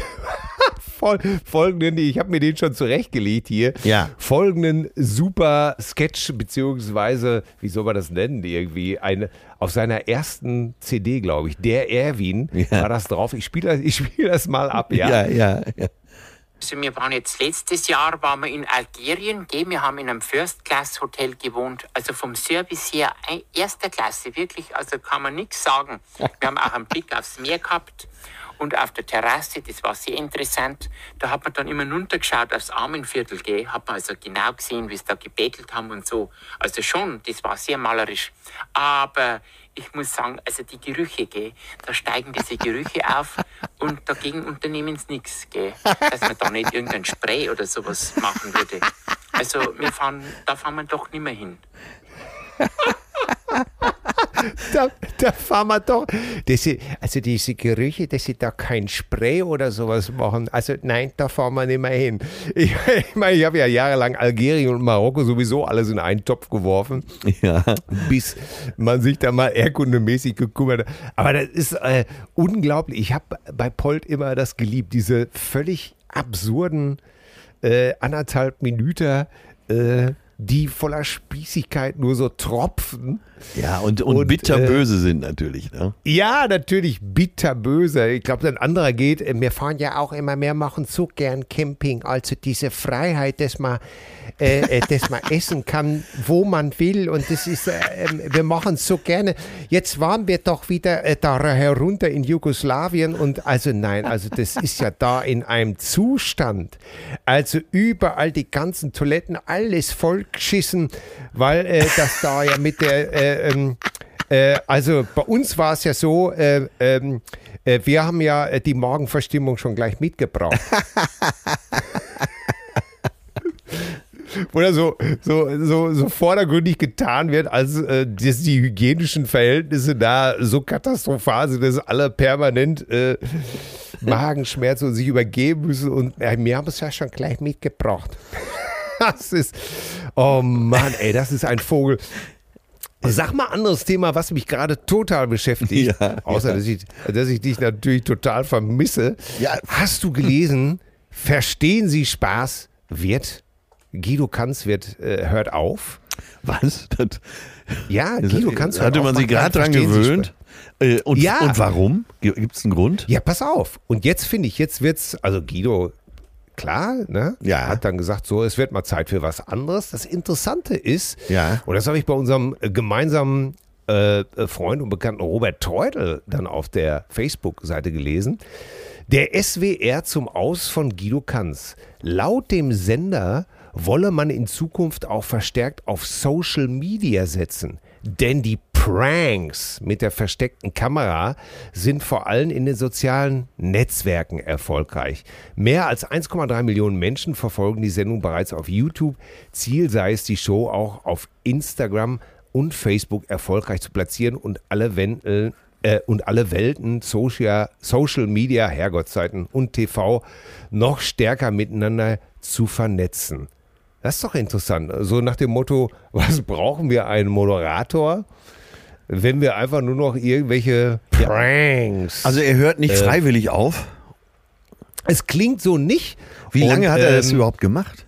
fol folgenden, ich habe mir den schon zurechtgelegt hier, Ja. folgenden super Sketch, beziehungsweise, wie soll man das nennen, irgendwie, eine, auf seiner ersten CD, glaube ich, der Erwin, Ja. war das drauf. Ich spiele das, ich spiel das mal ab, ja. Ja, ja, ja. Also wir waren jetzt letztes Jahr waren wir in Algerien, wir haben in einem First Class Hotel gewohnt, also vom Service her erster Klasse, wirklich, also kann man nichts sagen. Wir haben auch einen Blick aufs Meer gehabt und auf der Terrasse, das war sehr interessant. Da hat man dann immer runtergeschaut aufs Armenviertel, gell? hat man also genau gesehen, wie sie da gebettelt haben und so. Also schon, das war sehr malerisch. Aber ich muss sagen, also die Gerüche, gell, da steigen diese Gerüche auf und dagegen unternehmen sie nichts, dass man da nicht irgendein Spray oder sowas machen würde. Also wir fahren, da fahren wir doch nicht mehr hin. Da, da fahren wir doch. Das, also diese Gerüche, dass sie da kein Spray oder sowas machen. Also nein, da fahren wir nicht mehr hin. Ich, ich meine, ich habe ja jahrelang Algerien und Marokko sowieso alles in einen Topf geworfen, ja. bis man sich da mal erdkundemäßig gekümmert hat. Aber das ist äh, unglaublich. Ich habe bei Polt immer das geliebt, diese völlig absurden äh, anderthalb Minuten, äh, die voller Spießigkeit nur so tropfen. Ja, und, und, Und, bitterböse sind natürlich, ne? Ja, natürlich bitterböse. Ich glaube, ein anderer geht. äh, Wir fahren ja auch immer mehr, machen so gern Camping. Also diese Freiheit, dass man, äh, äh, dass man essen kann, wo man will. Und das ist, äh, ähm, wir machen so gerne. Jetzt waren wir doch wieder äh, da herunter in Jugoslawien. Und also nein, also das ist ja da in einem Zustand. Also überall die ganzen Toiletten, alles vollgeschissen, weil äh, das da ja mit der äh, ähm, äh, also bei uns war es ja so, äh, ähm, äh, wir haben ja äh, die Morgenverstimmung schon gleich mitgebracht. Da so, so, so, so vordergründig getan wird, als äh, dass die hygienischen Verhältnisse da so katastrophal sind, dass alle permanent äh, Magenschmerzen und sich übergeben müssen. Und wir haben es ja schon gleich mitgebracht. Das ist, oh Mann, ey, das ist ein Vogel. Sag mal anderes Thema, was mich gerade total beschäftigt, Ja, außer ja. Dass, ich, dass ich dich natürlich total vermisse. Ja. Hast du gelesen, Verstehen Sie Spaß wird, Guido Kanz wird, äh, hört auf? Was? Das, Ja, Guido Kanz hört hatte auf, man sich gerade dran gewöhnt. Äh, und, Ja. und warum? Gibt es einen Grund? Ja, pass auf. Und jetzt finde ich, jetzt wird's, also Guido, klar, ne? Ja. Hat dann gesagt, so, es wird mal Zeit für was anderes. Das Interessante ist, Ja. und das habe ich bei unserem äh, gemeinsamen äh, äh, Freund und Bekannten Robert Teudel dann auf der Facebook-Seite gelesen. Der SWR zum Aus von Guido Kanz. Laut dem Sender wolle man in Zukunft auch verstärkt auf Social Media setzen. Denn die Pranks mit der versteckten Kamera sind vor allem in den sozialen Netzwerken erfolgreich. Mehr als 1,3 Millionen Menschen verfolgen die Sendung bereits auf YouTube. Ziel sei es, die Show auch auf Instagram und Facebook erfolgreich zu platzieren und alle Wenden äh, und alle Welten, Social, Social Media, Herrgottszeiten und TV noch stärker miteinander zu vernetzen. Das ist doch interessant. So nach dem Motto, was brauchen wir einen Moderator, wenn wir einfach nur noch irgendwelche Pranks. Also er hört nicht freiwillig auf. es klingt so nicht. Wie lange Und, hat er das ähm, überhaupt gemacht?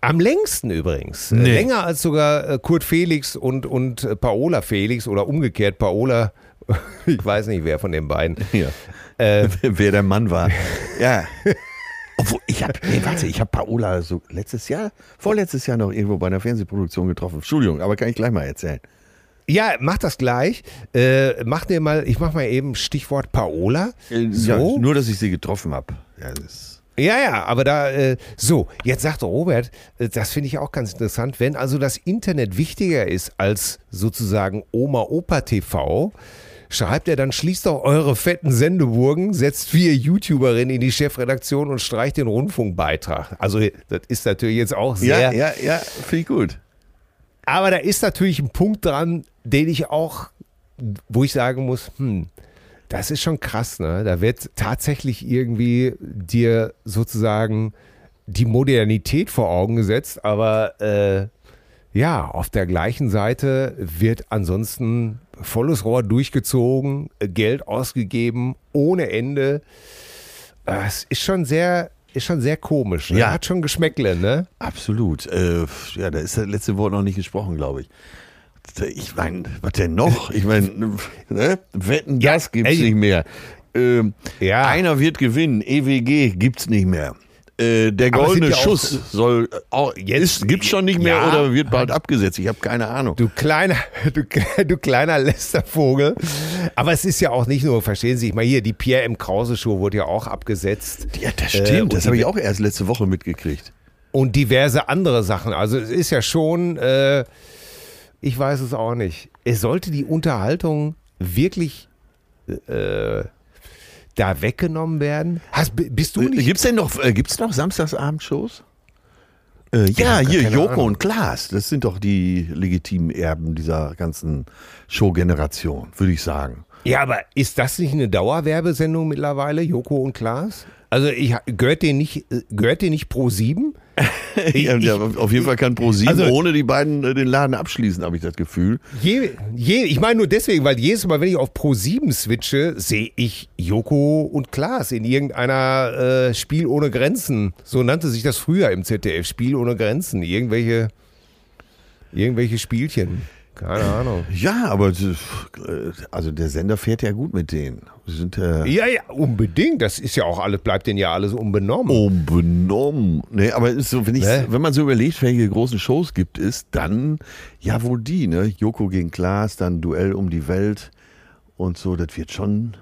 Am längsten übrigens. Äh, Nee. Länger als sogar äh, Kurt Felix und, und äh, Paola Felix oder umgekehrt Paola. Ich weiß nicht, wer von den beiden. Ja. Äh, Wer der Mann war. ja. Obwohl, ich habe, nee, warte, ich habe Paola so letztes Jahr, vorletztes Jahr noch irgendwo bei einer Fernsehproduktion getroffen. Entschuldigung, aber kann ich gleich mal erzählen. ja, mach das gleich. Äh, mach dir mal, ich mach mal eben Stichwort Paola. So. Ja, nur, dass ich sie getroffen habe. Ja, Ja, ja, aber da, äh, so, jetzt sagt Robert, äh, das finde ich auch ganz interessant, wenn also das Internet wichtiger ist als sozusagen Oma-Opa-TV, schreibt er dann, schließt doch eure fetten Sendeburgen, setzt vier YouTuberinnen in die Chefredaktion und streicht den Rundfunkbeitrag. Also, das ist natürlich jetzt auch sehr. Ja, ja, ja, finde ich gut. Aber da ist natürlich ein Punkt dran, den ich auch, wo ich sagen muss, hm, das ist schon krass, ne? Da wird tatsächlich irgendwie dir sozusagen die Modernität vor Augen gesetzt, aber äh, ja, auf der gleichen Seite wird ansonsten volles Rohr durchgezogen, Geld ausgegeben ohne Ende. Äh, Es ist schon sehr, ist schon sehr komisch. Ne? Ja. Hat schon Geschmäckle, ne? Absolut. Äh, ja, da ist das letzte Wort noch nicht gesprochen, glaube ich. Ich meine, was denn noch? Ich meine, ne? Wetten, Ja, das gibt's ey. nicht mehr. Ähm, Ja. Einer wird gewinnen. EWG gibt's nicht mehr. Äh, der goldene ja Schuss soll auch, jetzt gibt's schon nicht mehr Ja. oder wird bald abgesetzt. Ich habe keine Ahnung. Du kleiner, du, du kleiner Lästervogel. Aber es ist ja auch nicht nur, verstehen Sie, ich mal hier, die Pierre M. Krause Show wurde ja auch abgesetzt. Ja, das Äh, stimmt. und das habe ich auch erst letzte Woche mitgekriegt. Und diverse andere Sachen. Also es ist ja schon, äh, ich weiß es auch nicht. Es sollte die Unterhaltung wirklich äh, da weggenommen werden. Hast, bist du nicht? Gibt's denn noch, äh, gibt's noch Samstagsabend-Shows? Äh, ja, hab hier, Joko Ahnung. und Klaas, das sind doch die legitimen Erben dieser ganzen Show-Generation, würde ich sagen. Ja, aber ist das nicht eine Dauerwerbesendung mittlerweile, Joko und Klaas? Also ich, gehört dir nicht, äh, gehört dir nicht Pro 7? ja, ja, auf jeden Fall kann Pro7 Also- ohne die beiden äh, den Laden abschließen, habe ich das Gefühl. Je, je, ich meine nur deswegen, weil jedes Mal, wenn ich auf Pro 7 switche, sehe ich Joko und Klaas in irgendeiner äh, Spiel ohne Grenzen. So nannte sich das früher im ZDF, Spiel ohne Grenzen. Irgendwelche, irgendwelche Spielchen. Keine Ahnung. Ja, aber äh, also der Sender fährt ja gut mit denen. Sind äh, Ja, ja, unbedingt. Das ist ja auch alles, bleibt denen ja alles unbenommen. unbenommen. Nee, aber ist so, wenn, ich, Ne? wenn man so überlegt, welche großen Shows gibt es, dann ja wohl die, ne? Joko gegen Klaas, dann Duell um die Welt und so, das wird schon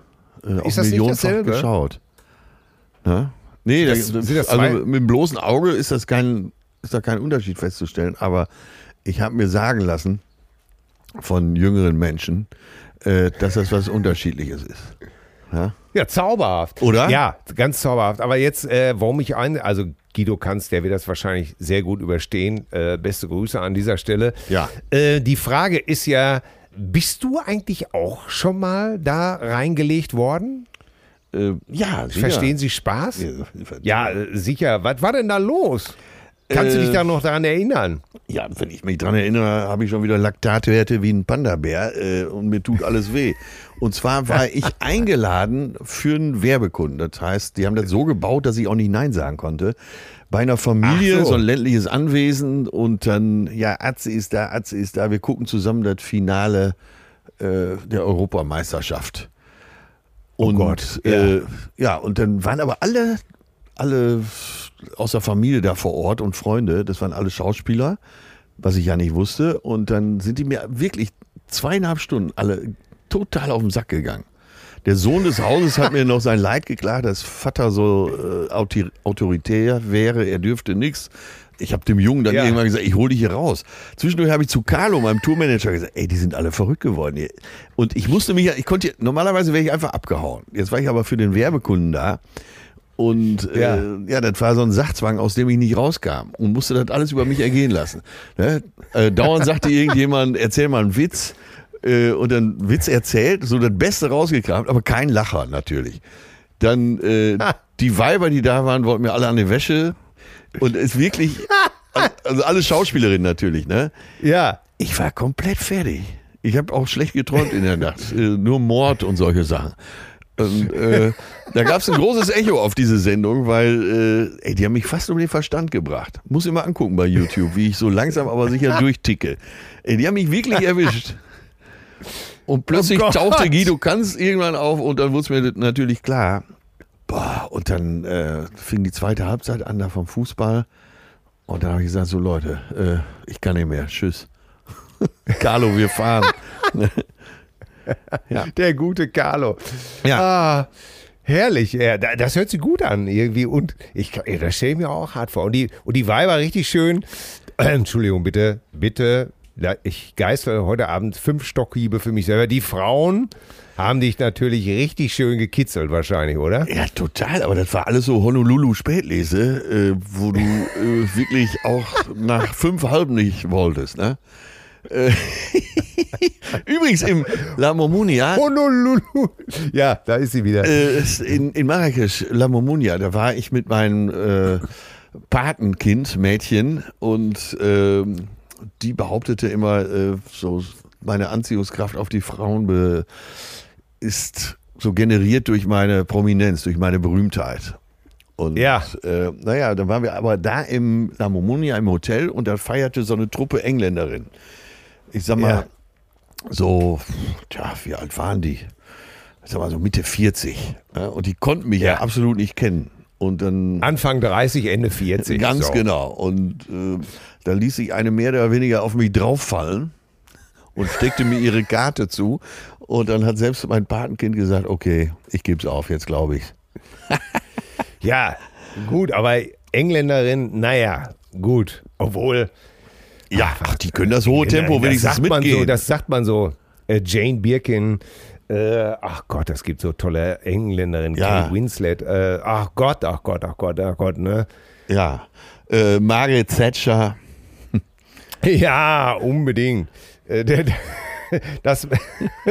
äh, auf das Millionenfach geschaut. Ne? Nee, Das- da- sind das also mit dem bloßen Auge ist das kein, ist da kein Unterschied festzustellen, aber ich habe mir sagen lassen von jüngeren Menschen, äh, dass das was Unterschiedliches ist. Ja? Ja, zauberhaft. Oder? Ja, ganz zauberhaft. Aber jetzt, äh, warum ich ein, also Guido Kanz, der wird das wahrscheinlich sehr gut überstehen. Äh, beste Grüße an dieser Stelle. Ja. Äh, die Frage ist ja, bist du eigentlich auch schon mal da reingelegt worden? Äh, ja, sicher. Verstehen Sie Spaß? Ja, Ja, äh, sicher. Was war denn da los? Kannst du Äh, dich da noch daran erinnern? Ja, wenn ich mich dran erinnere, habe ich schon wieder Laktatwerte wie ein Panda-Bär äh, und mir tut alles weh. Und zwar war ich eingeladen für einen Werbekunden. Das heißt, die haben das so gebaut, dass ich auch nicht Nein sagen konnte. Bei einer Familie, so. so. ein ländliches Anwesen und dann, ja, Atze ist da, Atze ist da. Wir gucken zusammen das Finale äh, der Europameisterschaft. Und, Gott, Äh, ja, und dann waren aber alle, alle aus der Familie da vor Ort und Freunde, das waren alle Schauspieler, was ich ja nicht wusste. Und dann sind die mir wirklich zweieinhalb Stunden alle total auf den Sack gegangen. Der Sohn des Hauses hat mir noch sein Leid geklagt, dass Vater so äh, autoritär wäre, er dürfte nichts. Ich habe dem Jungen dann Ja. irgendwann gesagt, ich hole dich hier raus. Zwischendurch habe ich zu Carlo, meinem Tourmanager, gesagt, ey, die sind alle verrückt geworden. hier. Und ich musste mich, ja- ich konnte, normalerweise wäre ich einfach abgehauen. Jetzt war ich aber für den Werbekunden da. Und Ja. äh, ja, das war so ein Sachzwang, aus dem ich nicht rauskam und musste das alles über mich ergehen lassen. Ne? Äh, dauernd sagte irgendjemand, erzähl mal einen Witz äh, und dann Witz erzählt, so das Beste rausgekramt, aber kein Lacher natürlich. Dann äh, die Weiber, die da waren, wollten mir alle an die Wäsche und es wirklich, also alle Schauspielerinnen natürlich, ne? Ja. Ich war komplett fertig. Ich habe auch schlecht geträumt in der Nacht. Äh, nur Mord und solche Sachen. Und äh, da gab es ein großes Echo auf diese Sendung, weil äh, ey, die haben mich fast um den Verstand gebracht. Muss immer angucken bei YouTube, wie ich so langsam aber sicher durchticke. Ey, die haben mich wirklich erwischt. Und plötzlich Oh tauchte Guido Kanz irgendwann auf und dann wurde es mir natürlich klar. Boah, und dann äh, fing die zweite Halbzeit an da vom Fußball. Und dann habe ich gesagt, so Leute, äh, ich kann nicht mehr, tschüss. Carlo, wir fahren. Der gute Carlo. Ja. Ah, Herrlich, ja, da- das hört sich gut an irgendwie und ich, das stelle ich mir auch hart vor. Und die, und die Weiber richtig schön, äh, Entschuldigung, bitte, bitte, ja, ich geißle heute Abend fünf Stockhiebe für mich selber. Die Frauen haben dich natürlich richtig schön gekitzelt wahrscheinlich, oder? Ja, total, aber das war alles so Honolulu-Spätlese, äh, wo du äh, wirklich auch nach fünf halben nicht wolltest, ne? Äh, Übrigens im La Momunia, Honolulu. Ja, da ist sie wieder. äh, in, in Marrakesch, La Momunia, da war ich mit meinem äh, Patenkind, Mädchen, und ähm, die behauptete immer, äh, so meine Anziehungskraft auf die Frauen ist so generiert durch meine Prominenz, durch meine Berühmtheit. Und Ja. äh, naja, dann waren wir aber da im La Momunia im Hotel und da feierte so eine Truppe Engländerin. Ich sag mal, Ja. so, tja, wie alt waren die? Ich sag mal so Mitte 40. Ja, und die konnten mich ja. Ja. absolut nicht kennen. Und dann Anfang 30, Ende 40. ganz so. genau. Und äh, da ließ sich eine mehr oder weniger auf mich drauffallen und steckte mir ihre Karte zu. Und dann hat selbst mein Patenkind gesagt, okay, ich gebe es auf, jetzt glaube ich. Ja, gut, aber Engländerin, naja, gut. Obwohl, Ja, ach, die können das hohe Tempo das wenigstens sagt man mitgehen. so, das sagt man so. Äh, Jane Birkin, äh, ach Gott, es gibt so tolle Engländerinnen, Ja. Kate Winslet, äh, ach Gott, ach Gott, ach Gott, ach Gott, ne? ja, äh, Margaret Thatcher. Ja, unbedingt. Äh, der, das,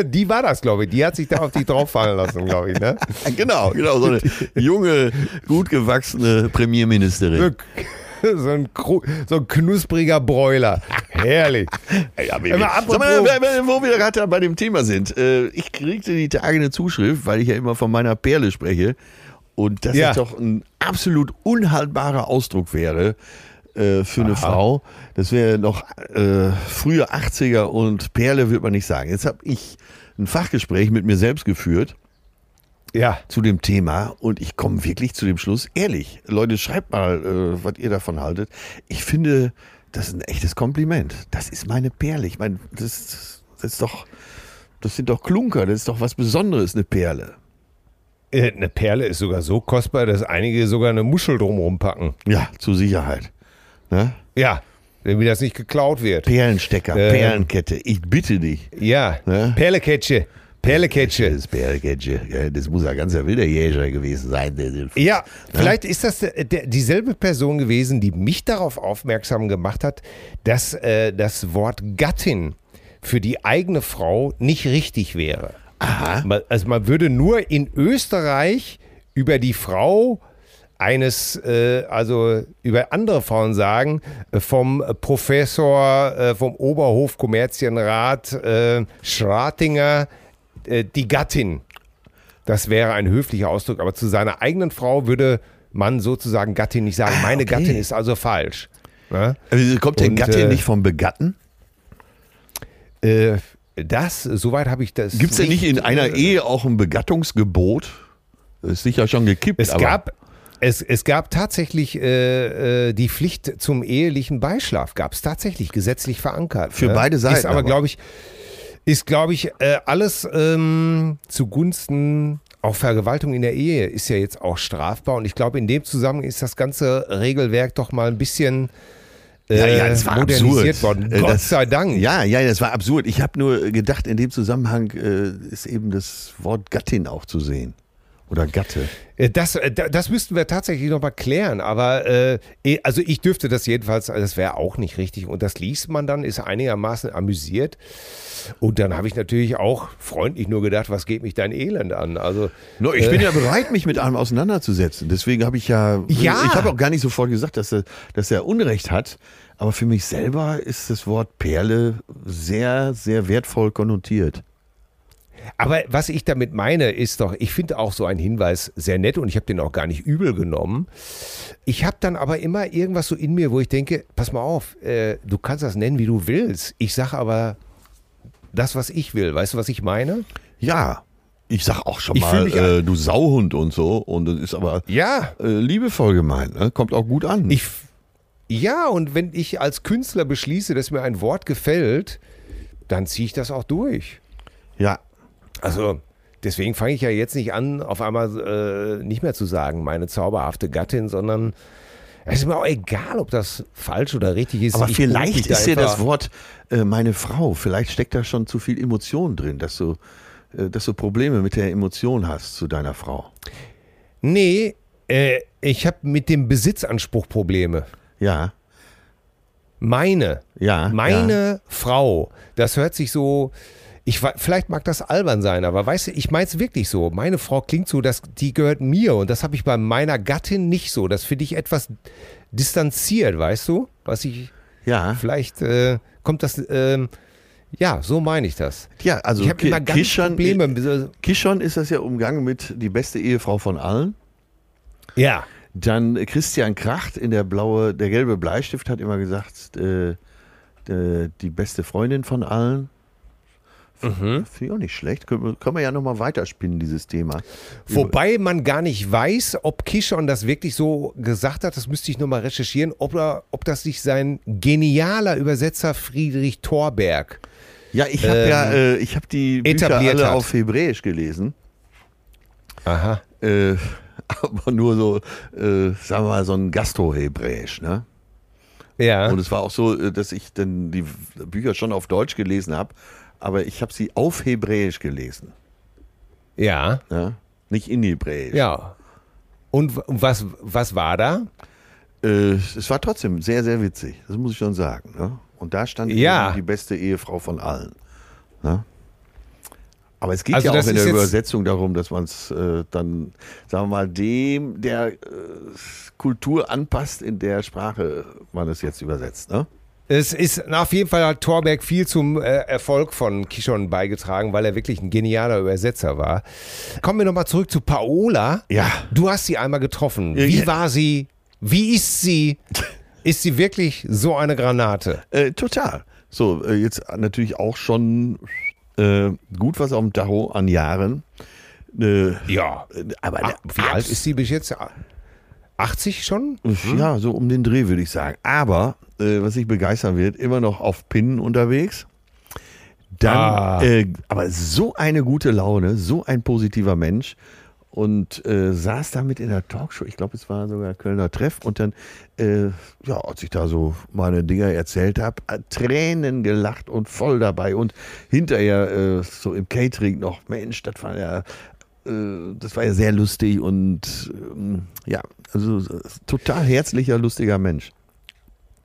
die war das, glaube ich. Die hat sich da auf dich drauffallen lassen, glaube ich, ne? Genau, genau, so eine junge, gut gewachsene Premierministerin. So, ein, so ein knuspriger Bräuler. Herrlich. Ja, Aber Sag mal, apropos- wenn- wenn- wo wir gerade bei dem Thema sind. Äh, ich kriegte die Tage eine Zuschrift, weil ich ja immer von meiner Perle spreche. Und das Ja. ist doch ein absolut unhaltbarer Ausdruck wäre äh, für eine Frau. Das wäre noch äh, frühe 80er und Perle wird man nicht sagen. Jetzt habe ich ein Fachgespräch mit mir selbst geführt Ja, zu dem Thema und ich komme wirklich zu dem Schluss, ehrlich, Leute, schreibt mal, äh, was ihr davon haltet. Ich finde, das ist ein echtes Kompliment. Das ist meine Perle. Ich meine, das, das ist doch, das sind doch Klunker, das ist doch was Besonderes, eine Perle. Äh, eine Perle ist sogar so kostbar, dass einige sogar eine Muschel drumherum packen. Ja, zur Sicherheit. Ne? Ja, wenn mir das nicht geklaut wird. Perlenstecker, Ähm. Perlenkette, ich bitte dich. Ja, Ne? Perleketsche. Perleketsche. Das Perlenkette, ja, das muss ein ganzer wilder Jäger gewesen sein. Ja, vielleicht ist das der, der, dieselbe Person gewesen, die mich darauf aufmerksam gemacht hat, dass äh, das Wort Gattin für die eigene Frau nicht richtig wäre. Aha. Man- Also man würde nur in Österreich über die Frau eines, äh, also über andere Frauen sagen, äh, vom Professor, äh, vom Oberhofkommerzienrat äh, Schratinger, äh, die Gattin. Das wäre ein höflicher Ausdruck, aber zu seiner eigenen Frau würde man sozusagen Gattin nicht sagen. Meine okay. Gattin ist also falsch. Ne? Also kommt der Und, Gatte äh, nicht vom Begatten? Äh, das, soweit habe ich das. Gibt es denn nicht in einer äh, Ehe auch ein Begattungsgebot? Das ist sicher schon gekippt. Es aber gab, es, es gab tatsächlich äh, die Pflicht zum ehelichen Beischlaf, gab es tatsächlich gesetzlich verankert. Für beide Seiten Ist aber, aber. glaube ich, ist, glaube ich, äh, alles ähm, zugunsten auch Vergewaltigung in der Ehe ist ja jetzt auch strafbar. Und ich glaube, in dem Zusammenhang ist das ganze Regelwerk doch mal ein bisschen äh, Ja, ja, das war modernisiert absurd. worden. Äh, Gott das- sei Dank. Ja, ja, das war absurd. Ich habe nur gedacht, in dem Zusammenhang äh, ist eben das Wort Gattin auch zu sehen. Oder Gatte. Äh, Das, äh, da- das müssten wir tatsächlich noch mal klären, aber äh, eh, also ich dürfte das jedenfalls, also das wäre auch nicht richtig und das liest man dann, ist einigermaßen amüsiert und dann habe ich natürlich auch freundlich nur gedacht, was geht mich dein Elend an, also No, ich bin ja bereit, mich mit allem auseinanderzusetzen. Deswegen habe ich ja, Ja. ich habe auch gar nicht sofort gesagt, dass er, dass er Unrecht hat. Aber für mich selber ist das Wort Perle sehr, sehr wertvoll konnotiert. Aber was ich damit meine, ist doch, ich finde auch so einen Hinweis sehr nett und ich habe den auch gar nicht übel genommen. Ich habe dann aber immer irgendwas so in mir, wo ich denke, pass mal auf, äh, du kannst das nennen, wie du willst. Ich sage aber das, was ich will. Weißt du, was ich meine? Ja, ich sag auch schon Ich mal, äh, du Sauhund und so. Und das ist aber Ja, äh, liebevoll gemeint. Ne? Kommt auch gut an. Ich, ja, und wenn ich als Künstler beschließe, dass mir ein Wort gefällt, dann ziehe ich das auch durch. ja, Also, deswegen fange ich ja jetzt nicht an, auf einmal äh, nicht mehr zu sagen, meine zauberhafte Gattin, sondern es ist mir auch egal, ob das falsch oder richtig ist. Aber Ich vielleicht ist ja das Wort äh, meine Frau, vielleicht steckt da schon zu viel Emotion drin, dass du, äh, dass du Probleme mit der Emotion hast zu deiner Frau. Nee, äh, ich habe mit dem Besitzanspruch Probleme. Ja, Meine, ja. meine Frau, das hört sich so. Ich, vielleicht mag das albern sein, aber weißt du, ich meine es wirklich so. Meine Frau klingt so, dass die gehört mir und das habe ich bei meiner Gattin nicht so. Das finde ich etwas distanziert, weißt du? Was ich Ja, vielleicht äh, kommt das. ähm, ja, so meine ich das. ja also ich habe immer ganz Kishon, Probleme. Kishon ist das ja umgangen mit die beste Ehefrau von allen. Ja, Dann Christian Kracht in der blaue, der gelbe Bleistift hat immer gesagt, äh, äh, die beste Freundin von allen. Mhm. Finde ich auch nicht schlecht. Können wir, können wir ja nochmal weiterspinnen, dieses Thema. Wobei man gar nicht weiß, ob Kishon das wirklich so gesagt hat, das müsste ich nochmal recherchieren, ob, er, ob das nicht sein genialer Übersetzer Friedrich Thorberg. Ja, ich habe ja, äh, ich habe die Bücher Ähm, alle hat. auf Hebräisch gelesen. Aha. Äh, aber nur so, äh, sagen wir mal, so ein Gastro-Hebräisch, ne? Ja. Und es war auch so, äh, dass ich dann die Bücher schon auf Deutsch gelesen habe, aber ich habe sie auf Hebräisch gelesen, ja. ne? nicht in Hebräisch. Ja. Und was, was war da? Äh, es war trotzdem sehr, sehr witzig, das muss ich schon sagen. Ne? Und da stand Ja. die beste Ehefrau von allen. Ne? Aber es geht Also ja auch in der Übersetzung darum, dass man es äh, dann, sagen wir mal, dem der äh, Kultur anpasst, in der Sprache man es jetzt übersetzt. Ne? Es ist auf jeden Fall hat Thorberg viel zum äh, Erfolg von Kishon beigetragen, weil er wirklich ein genialer Übersetzer war. Kommen wir nochmal zurück zu Paola. Ja. Du hast sie einmal getroffen. Ja, Wie war sie? Wie ist sie? Ist sie wirklich so eine Granate? Äh, total. So, äh, jetzt natürlich auch schon äh, gut was auf dem Tacho an Jahren. Äh, Ja. aber Ah, wie alt ist sie bis jetzt? 80 schon? Ja, so um den Dreh würde ich sagen. Aber, äh, was sich begeistern wird, immer noch auf Pinnen unterwegs. Dann, Ah. äh, aber so eine gute Laune, so ein positiver Mensch. Und äh, saß damit in der Talkshow, ich glaube, es war sogar Kölner Treff. Und dann, äh, ja, als ich da so meine Dinger erzählt habe, Tränen gelacht und voll dabei. Und hinterher äh, so im Catering noch, Mensch, das war ja äh, das war ja sehr lustig und ähm, ja, also äh, total herzlicher, lustiger Mensch.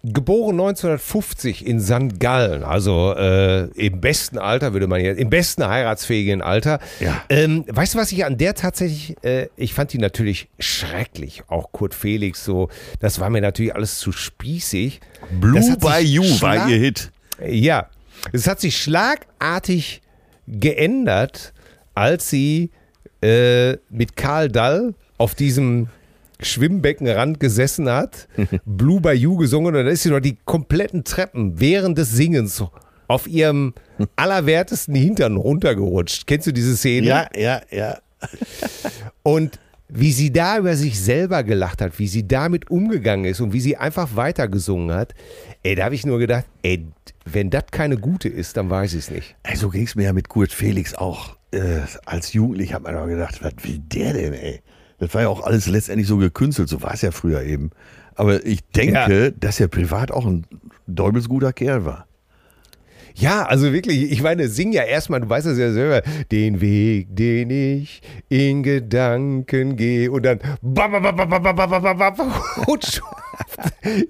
Geboren 1950 in St. Gallen, also äh, im besten Alter, würde man jetzt, im besten heiratsfähigen Alter. Ja. Ähm, weißt du, was ich an der tatsächlich, äh, ich fand die natürlich schrecklich, auch Kurt Felix so, das war mir natürlich alles zu spießig. Blue by You war ihr Hit. Ja, es hat sich schlagartig geändert, als sie äh, mit Karl Dall auf diesem Schwimmbeckenrand gesessen hat, Blue by You gesungen und dann ist sie noch die kompletten Treppen während des Singens auf ihrem allerwertesten Hintern runtergerutscht. Kennst du diese Szene? Ja, ja, ja. Und wie sie da über sich selber gelacht hat, wie sie damit umgegangen ist und wie sie einfach weitergesungen hat, ey, da habe ich nur gedacht, ey, wenn das keine gute ist, dann weiß ich es nicht. Ey, so ging es mir ja mit Kurt Felix auch. Äh, als Jugendlich hat man doch gedacht, was will der denn, ey? Das war ja auch alles letztendlich so gekünstelt, so war es ja früher eben. Aber ich denke, ja. dass er privat auch ein däubelsguter Kerl war. Ja, also wirklich, ich meine, sing ja erstmal, du weißt das ja selber, den Weg, den ich in Gedanken gehe und dann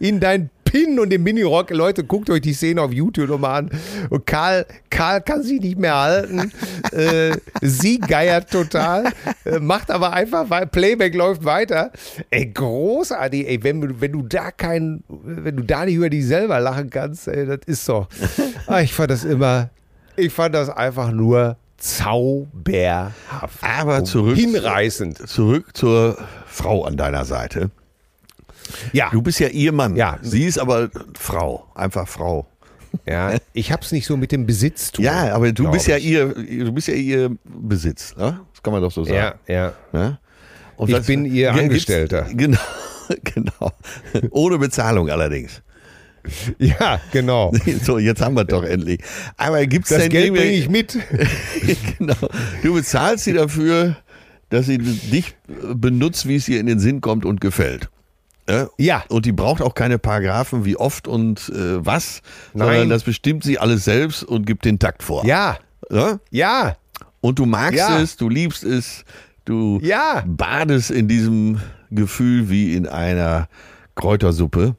in dein Pin und den Minirock. Leute, guckt euch die Szene auf YouTube nochmal an. Und Karl, Karl kann sich nicht mehr halten. äh, sie geiert total, äh, macht aber einfach, weil Playback läuft weiter. Ey, großartig, ey, wenn, du- wenn du da kein, wenn du da nicht über dich selber lachen kannst, ey, das ist doch. Ah, ich fand das immer, ich fand das einfach nur zauberhaft. Aber zurück, Hinreißend. zurück zur Frau an deiner Seite. Ja, Du bist ja ihr Mann. Ja. Sie ist aber Frau, einfach Frau. ja, ich hab's nicht so mit dem Besitztum. Ja, aber du bist ja ihr, du bist ja ihr Besitz, ne? Das kann man doch so sagen. Ja, ja. Ne? Und Ich bin ihr Angestellter. Genau, genau. Ohne Bezahlung allerdings. Ja, genau. So, jetzt haben wir doch endlich. Aber gibt's Das denn Geld bringe ich mit. genau. Du bezahlst sie dafür, dass sie dich benutzt, wie es ihr in den Sinn kommt und gefällt. Ja? Ja. Und die braucht auch keine Paragraphen wie oft und äh, was, sondern Nein. das bestimmt sie alles selbst und gibt den Takt vor. Ja, Ja? ja, Und du magst Ja. es, du liebst es, du Ja. badest in diesem Gefühl wie in einer Kräutersuppe.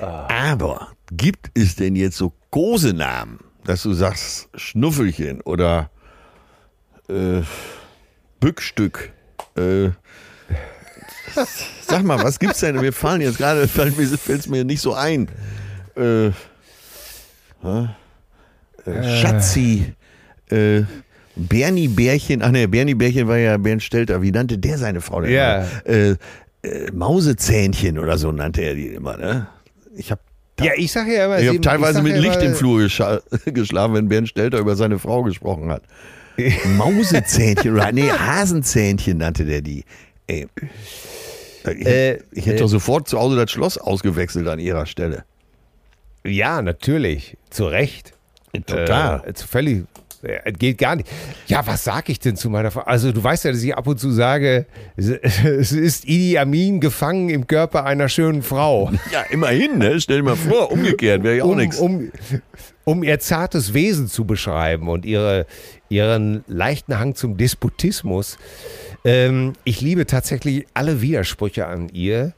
Ah. Aber gibt es denn jetzt so Kosenamen, dass du sagst Schnuffelchen oder äh, Bückstück? Äh, sag mal, was gibt's denn? Mir fallen jetzt gerade, fällt fällt's mir nicht so ein. Äh, hä? äh, Schatzi, äh, Bernie Bärchen, ach ne, Bernie Bärchen war ja Bernd Stelter, wie nannte der seine Frau denn? Ja. Äh, äh, Mausezähnchen oder so nannte er die immer, ne? Ich habe ja, ich sage ja immer, ich hab sie- teilweise sag mit ja Licht im Flur geschlafen, wenn Bernd Stelter über seine Frau gesprochen hat. Mausezähnchen, oder nee, Hasenzähnchen nannte der die. Ey. Ich, Äh, ich hätte äh, doch sofort zu Hause das Schloss ausgewechselt an ihrer Stelle. Ja, natürlich, zu Recht. Total. Äh, zu völlig, äh, geht gar nicht. Ja, was sag ich denn zu meiner Frau? Also du weißt ja, dass ich ab und zu sage, es es ist Idi Amin gefangen im Körper einer schönen Frau. Ja, immerhin, ne? Stell dir mal vor, umgekehrt wäre ja auch um, nichts. um, um ihr zartes Wesen zu beschreiben und ihre, ihren leichten Hang zum Despotismus. Ähm, ich liebe tatsächlich alle Widersprüche an ihr.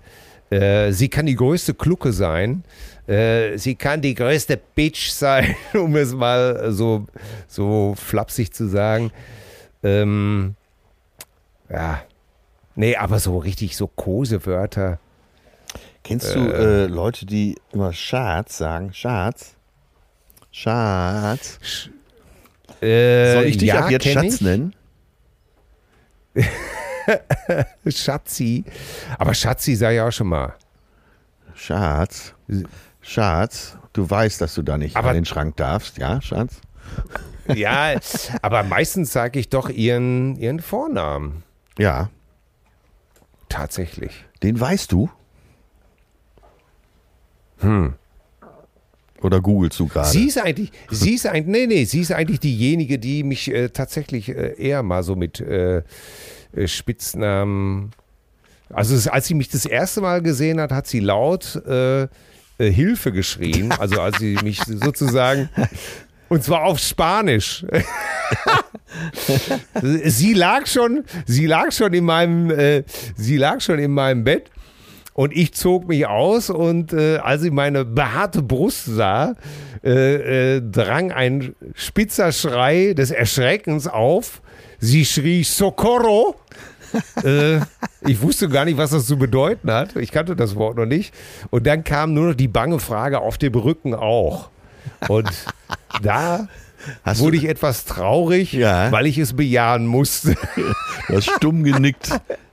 Äh, sie kann die größte Klucke sein. Äh, sie kann die größte Bitch sein, um es mal so, so flapsig zu sagen. Ähm, ja. Nee, aber so richtig so Kosewörter. Kennst du äh, Leute, die immer Schatz sagen? Schatz? Schatz? Äh, Soll ich dich ja, ab jetzt Schatz ich. nennen? Schatzi. Aber Schatzi sei ja auch schon mal. Schatz? Schatz? Du weißt, dass du da nicht Aber- an den Schrank darfst, ja, Schatz? Ja, aber meistens sage ich doch ihren, ihren Vornamen. Ja. Tatsächlich. Den weißt du? Hm. Oder googelst du gerade? Sie ist eigentlich, sie ist eigentlich, nee, nee, sie ist eigentlich diejenige, die mich äh, tatsächlich äh, eher mal so mit äh, äh, Spitznamen. Also es, als sie mich das erste Mal gesehen hat, hat sie laut äh, äh, Hilfe geschrien. Also als sie mich sozusagen und zwar auf Spanisch. sie lag schon, sie lag schon in meinem, äh, sie lag schon in meinem Bett und ich zog mich aus und äh, als sie meine behaarte Brust sah, äh, äh, drang ein spitzer Schrei des Erschreckens auf. Sie schrie Socorro. äh, ich wusste gar nicht, was das zu bedeuten hat. Ich kannte das Wort noch nicht. Und dann kam nur noch die bange Frage auf dem Rücken auch. Und da Hast wurde ich etwas traurig, Ja. weil ich es bejahen musste. du hast stumm genickt.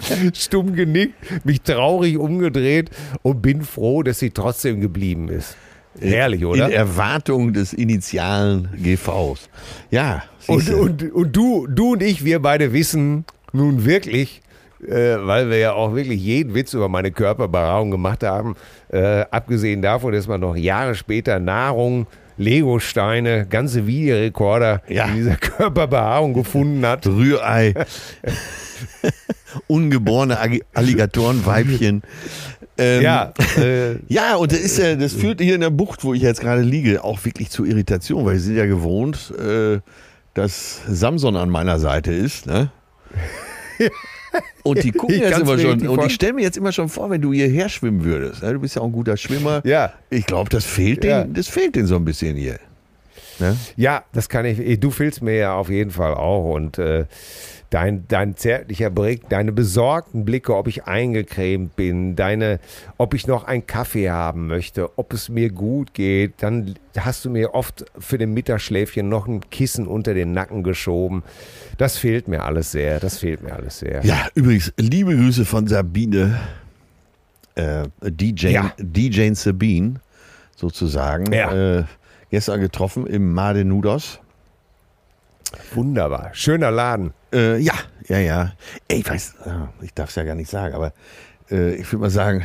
Stumm genickt, mich traurig umgedreht und bin froh, dass sie trotzdem geblieben ist. Herrlich, oder? In Erwartung des initialen GVs. Ja, Und, und, und du, du und ich, wir beide wissen nun wirklich, äh, weil wir ja auch wirklich jeden Witz über meine Körperbehaarung gemacht haben, äh, abgesehen davon, dass man noch Jahre später Nahrung, Legosteine, ganze Videorekorder Ja. in dieser Körperbehaarung gefunden hat. Rührei. Ungeborene Alligatorenweibchen. Ähm, Ja, äh, Ja, und das, ist ja, das führt hier in der Bucht, wo ich jetzt gerade liege, auch wirklich zu Irritation, weil wir sind ja gewohnt, äh, dass Samson an meiner Seite ist. Ne? Und die gucken Ich jetzt immer schon. Und ich stelle mir jetzt immer schon vor, wenn du hierher schwimmen würdest. Ne? Du bist ja auch ein guter Schwimmer. Ja. Ich glaube, das fehlt Ja. denen, das fehlt denen so ein bisschen hier. Ne? Ja, das kann ich. Du fehlst mir ja auf jeden Fall auch. Und äh, dein, dein zärtlicher Blick, deine besorgten Blicke, ob ich eingecremt bin, deine, ob ich noch einen Kaffee haben möchte, ob es mir gut geht, dann hast du mir oft für den Mittagsschläfchen noch ein Kissen unter den Nacken geschoben. Das fehlt mir alles sehr. Das fehlt mir alles sehr. Ja, übrigens, liebe Grüße von Sabine, äh, DJ, Ja. DJ Sabine, sozusagen. Ja. Äh, gestern getroffen im Made Nudos. Wunderbar. Schöner Laden. Äh, ja, ja, ja. Ey, ich weiß, ah, ich darf es ja gar nicht sagen, aber äh, ich würde mal sagen,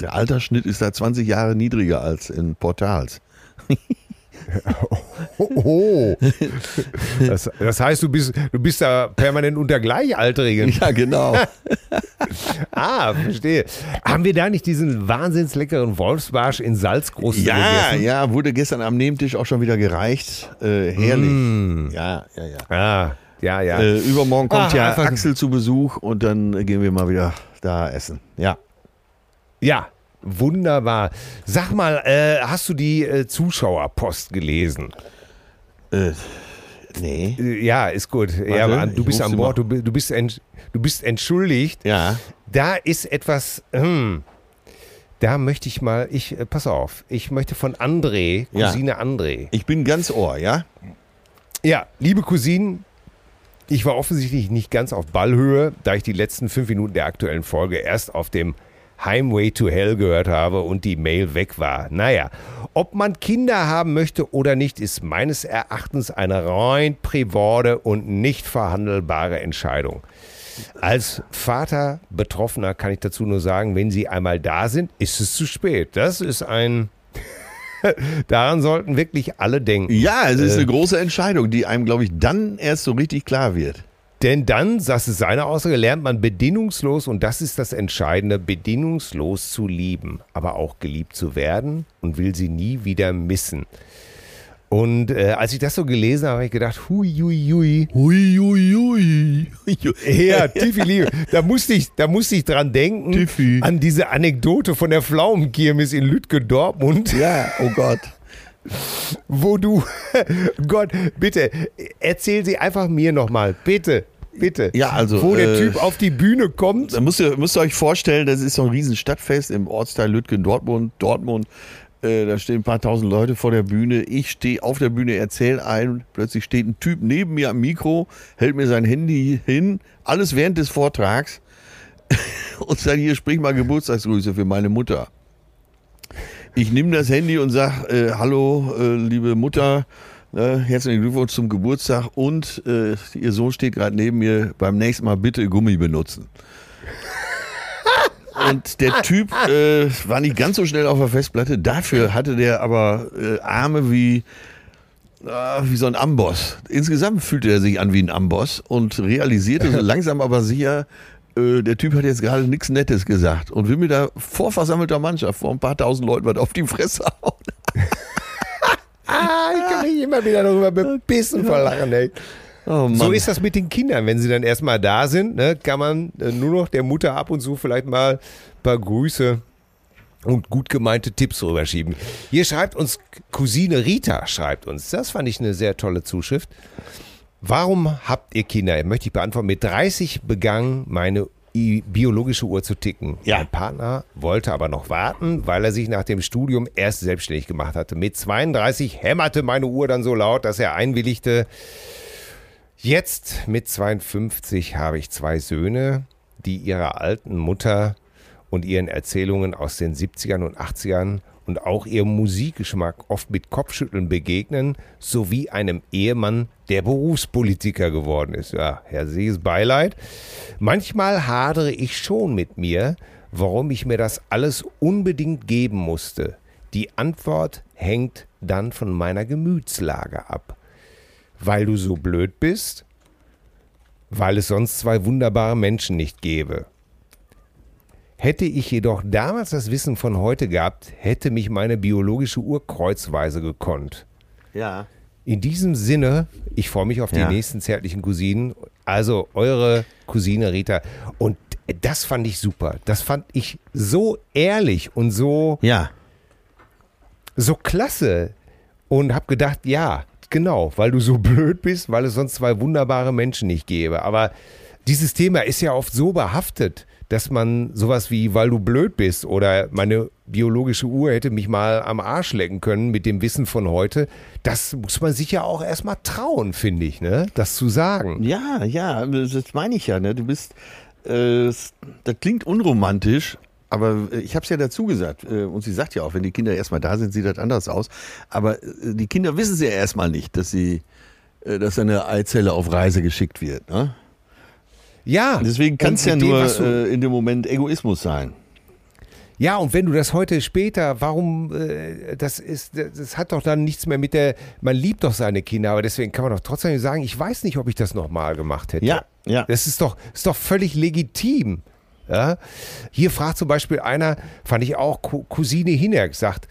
der Altersschnitt ist da 20 Jahre niedriger als in Portals. Oh. Das, das heißt, du bist, du bist da permanent unter Gleichaltrigen. Ja, genau. Ah, verstehe. Haben wir da nicht diesen wahnsinns leckeren Wolfsbarsch in Salzgroß ja, gegessen? ja, wurde gestern am Nebentisch auch schon wieder gereicht. Äh, herrlich. Ja, ja, ja. Ah, ja, ja. Äh, übermorgen kommt Ach, ja Axel zu Besuch und dann gehen wir mal wieder da essen. Ja. Ja, wunderbar. Sag mal, äh, hast du die äh, Zuschauerpost gelesen? Äh, nee. Äh, Ja, ist gut. ja, aber du bist an Bord, du, du, bist du bist entschuldigt. Ja. Da ist etwas, hm, da möchte ich mal, ich, äh, pass auf, ich möchte von André, Ja. Cousine André. Ich bin ganz Ohr, ja? Ja, liebe Cousinen, ich war offensichtlich nicht ganz auf Ballhöhe, da ich die letzten fünf Minuten der aktuellen Folge erst auf dem Highway to Hell gehört habe und die Mail weg war. Naja, ob man Kinder haben möchte oder nicht, ist meines Erachtens eine rein private und nicht verhandelbare Entscheidung. Als Vater Betroffener kann ich dazu nur sagen, wenn sie einmal da sind, ist es zu spät. Das ist ein... Daran sollten wirklich alle denken. Ja, es ist Äh. eine große Entscheidung, die einem, glaube ich, dann erst so richtig klar wird. Denn dann, das ist seine Aussage, lernt man bedingungslos, und das ist das Entscheidende, bedingungslos zu lieben, aber auch geliebt zu werden und will sie nie wieder missen. Und äh, als ich das so gelesen habe, habe ich gedacht, hui, hui, hui. Hui, hui, hui. Ja, Tiffy, Liebe, da musste ich, da musste ich dran denken, Tiffy. an diese Anekdote von der Pflaumenkirmes in Lütke Dortmund. Ja, oh Gott. Wo du, Gott, bitte, erzähl sie einfach mir nochmal, bitte, bitte. Ja, also, Wo der äh, Typ auf die Bühne kommt. Da müsst ihr, müsst ihr euch vorstellen, das ist so ein riesen Stadtfest im Ortsteil Lütgen, Dortmund. Dortmund. Äh, da stehen ein paar tausend Leute vor der Bühne. Ich stehe auf der Bühne, erzähle ein. Plötzlich steht ein Typ neben mir am Mikro, hält mir sein Handy hin. Alles während des Vortrags. Und sagt, hier, sprich mal Geburtstagsgrüße für meine Mutter. Ich nehme das Handy und sage, äh, hallo, äh, liebe Mutter, äh, herzlichen Glückwunsch zum Geburtstag und äh, Ihr Sohn steht gerade neben mir, beim nächsten Mal bitte Gummi benutzen. Und der Typ äh, war nicht ganz so schnell auf der Festplatte. Dafür hatte der aber äh, Arme wie, wie so ein Amboss. Insgesamt fühlte er sich an wie ein Amboss und realisierte so langsam aber sicher, äh, der Typ hat jetzt gerade nichts Nettes gesagt und will mir da vor versammelter Mannschaft, vor ein paar tausend Leuten was auf die Fresse hauen. Ah, ich kann mich immer wieder darüber bebissen vor Lachen, ey. Oh. So ist das mit den Kindern. Wenn sie dann erstmal da sind, ne, kann man äh, nur noch der Mutter ab und zu vielleicht mal ein paar Grüße und gut gemeinte Tipps rüberschieben. Hier schreibt uns Cousine Rita, schreibt uns. Das fand ich eine sehr tolle Zuschrift. Warum habt ihr Kinder? Möchte ich beantworten. Mit 30 begann meine biologische Uhr zu ticken. Ja. Mein Partner wollte aber noch warten, weil er sich nach dem Studium erst selbstständig gemacht hatte. Mit 32 hämmerte meine Uhr dann so laut, dass er einwilligte. Jetzt mit 52 habe ich zwei Söhne, die ihrer alten Mutter und ihren Erzählungen aus den 70ern und 80ern und auch ihrem Musikgeschmack oft mit Kopfschütteln begegnen, sowie einem Ehemann, der Berufspolitiker geworden ist. Ja, herzliches Beileid. Manchmal hadere ich schon mit mir, warum ich mir das alles unbedingt geben musste. Die Antwort hängt dann von meiner Gemütslage ab weil du so blöd bist, weil es sonst zwei wunderbare Menschen nicht gäbe. Hätte ich jedoch damals das Wissen von heute gehabt, hätte mich meine biologische Uhr kreuzweise gekonnt. ja. In diesem Sinne, ich freue mich auf die Ja. nächsten zärtlichen Cousinen. Also eure Cousine Rita. Und das fand ich super. Das fand ich so ehrlich und so Ja. so klasse und habe gedacht, ja, genau, weil du so blöd bist, weil es sonst zwei wunderbare Menschen nicht gäbe. Aber dieses Thema ist ja oft so behaftet, dass man sowas wie, weil du blöd bist oder meine biologische Uhr hätte mich mal am Arsch lecken können mit dem Wissen von heute, das muss man sich ja auch erstmal trauen, finde ich, ne? Das zu sagen. Ja, ja, das meine ich ja. Ne? Du bist, äh, das klingt unromantisch, aber ich habe es ja dazu gesagt. Äh, und sie sagt ja auch, wenn die Kinder erstmal da sind, sieht das anders aus. Aber äh, die Kinder wissen es ja erstmal nicht, dass sie, äh, dass eine Eizelle auf Reise geschickt wird. Ne? Ja. Deswegen kann es ja dem, nur du- äh, in dem Moment Egoismus sein. Ja, und wenn du das heute später, warum, äh, das ist, das hat doch dann nichts mehr mit der, man liebt doch seine Kinder, aber deswegen kann man doch trotzdem sagen, ich weiß nicht, ob ich das nochmal gemacht hätte. Ja, ja. Das ist doch, ist doch völlig legitim. Ja? Hier fragt zum Beispiel einer, fand ich auch, Cou- Cousine Hinerk sagt,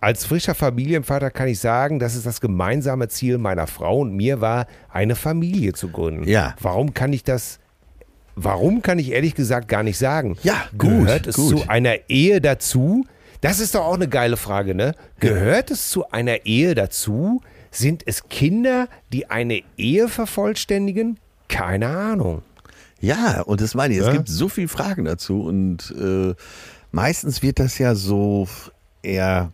als frischer Familienvater kann ich sagen, dass es das gemeinsame Ziel meiner Frau und mir war, eine Familie zu gründen. Ja. Warum kann ich das, warum kann ich ehrlich gesagt gar nicht sagen? Ja, gut, Gehört es gut. zu einer Ehe dazu? Das ist doch auch eine geile Frage, ne? Gehört es zu einer Ehe dazu? Sind es Kinder, die eine Ehe vervollständigen? Keine Ahnung. Ja, und das meine ich, es Ja. gibt so viele Fragen dazu und äh, meistens wird das ja so eher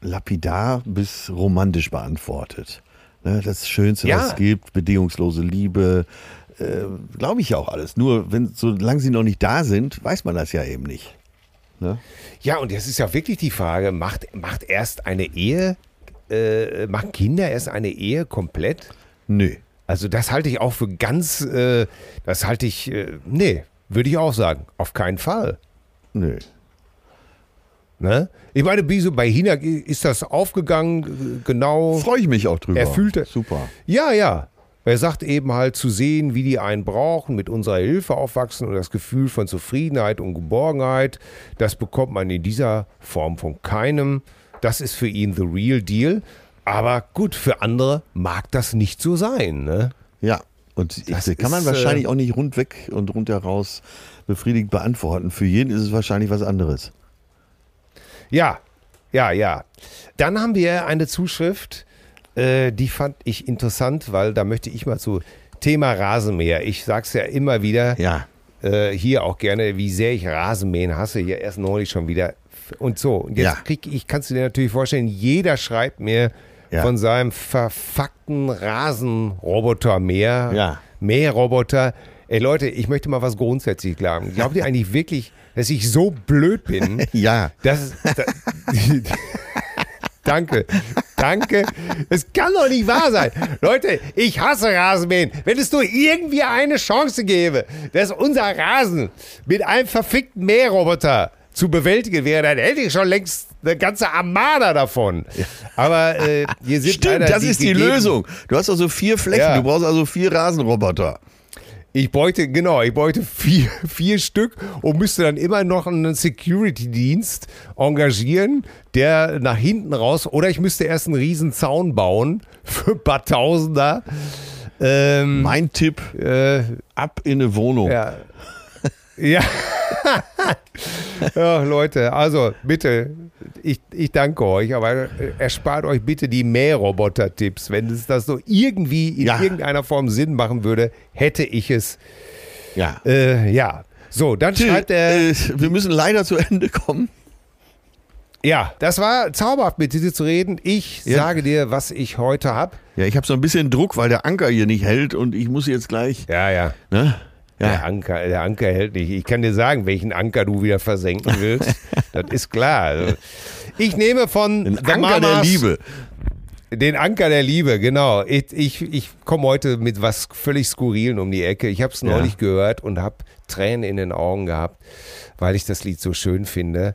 lapidar bis romantisch beantwortet. Ne, das Schönste, Ja. was es gibt, bedingungslose Liebe, äh, glaube ich ja auch alles. Nur, wenn, solange sie noch nicht da sind, weiß man das ja eben nicht. Ne? Ja, und jetzt ist ja wirklich die Frage, macht, macht erst eine Ehe, äh, machen Kinder erst eine Ehe komplett? Nö. Also das halte ich auch für ganz, äh, das halte ich, äh, nee, würde ich auch sagen, auf keinen Fall. Nö. Ne? Ich meine, Biso, bei Hina ist das aufgegangen, äh, genau. Freue ich mich auch drüber. Er fühlte- Super. Ja, ja. Er sagt eben halt zu sehen, wie die einen brauchen, mit unserer Hilfe aufwachsen und das Gefühl von Zufriedenheit und Geborgenheit, das bekommt man in dieser Form von keinem. Das ist für ihn the real deal. Aber gut, für andere mag das nicht so sein. Ne? Ja. Und Das kann man ist, wahrscheinlich äh, auch nicht rundweg und rundheraus befriedigt beantworten. Für jeden ist es wahrscheinlich was anderes. Ja, ja, ja. Dann haben wir eine Zuschrift, äh, die fand ich interessant, weil da möchte ich mal zu Thema Rasenmäher. Ich sag's ja immer wieder. Ja. äh, hier auch gerne, wie sehr ich Rasenmähen hasse, hier erst neulich schon wieder. Und so, und jetzt Ja. krieg ich, kannst du dir natürlich vorstellen, jeder schreibt mir Ja. von seinem verfuckten Rasenroboter mehr, Ja. Mähroboter. Ey Leute, ich möchte mal was grundsätzlich sagen. Glaubt ihr eigentlich wirklich, dass ich so blöd bin? Ja. Das, da, danke, danke. Es kann doch nicht wahr sein. Leute, ich hasse Rasenmähen. Wenn es nur irgendwie eine Chance gäbe, dass unser Rasen mit einem verfickten Mähroboter zu bewältigen wäre, dann hätte ich schon längst eine ganze Armada davon. Aber äh, hier sind Stimmt, das ist die gegeben- Lösung. Du hast also vier Flächen, Ja. du brauchst also vier Rasenroboter. Ich bräuchte, genau, ich bräuchte vier, vier Stück und müsste dann immer noch einen Security-Dienst engagieren, der nach hinten raus, oder ich müsste erst einen riesen Zaun bauen für ein paar Tausender. Ähm, Mein Tipp, äh, ab in eine Wohnung. ja. Ja. ja, Leute, also bitte, ich, ich danke euch, aber erspart euch bitte die Mähroboter-Tipps. Wenn es das so irgendwie in Ja. irgendeiner Form Sinn machen würde, hätte ich es. Ja. Äh, ja. So, dann Till, schreibt er. äh, wir müssen leider zu Ende kommen. ja, das war zauberhaft, mit dir zu reden. Ich Ja. sage dir, was ich heute habe. Ja, ich habe so ein bisschen Druck, weil der Anker hier nicht hält und ich muss jetzt gleich. Ja, ja. Ne? Der Ja. Anker, der Anker hält nicht. Ich kann dir sagen, welchen Anker du wieder versenken willst. das ist klar. Also, Ich nehme von Ein The Anker der Mamas- Liebe. Den Anker der Liebe, genau. Ich, ich, ich komme heute mit was völlig Skurrilen um die Ecke. Ich habe es Ja. neulich gehört und habe Tränen in den Augen gehabt, weil ich das Lied so schön finde.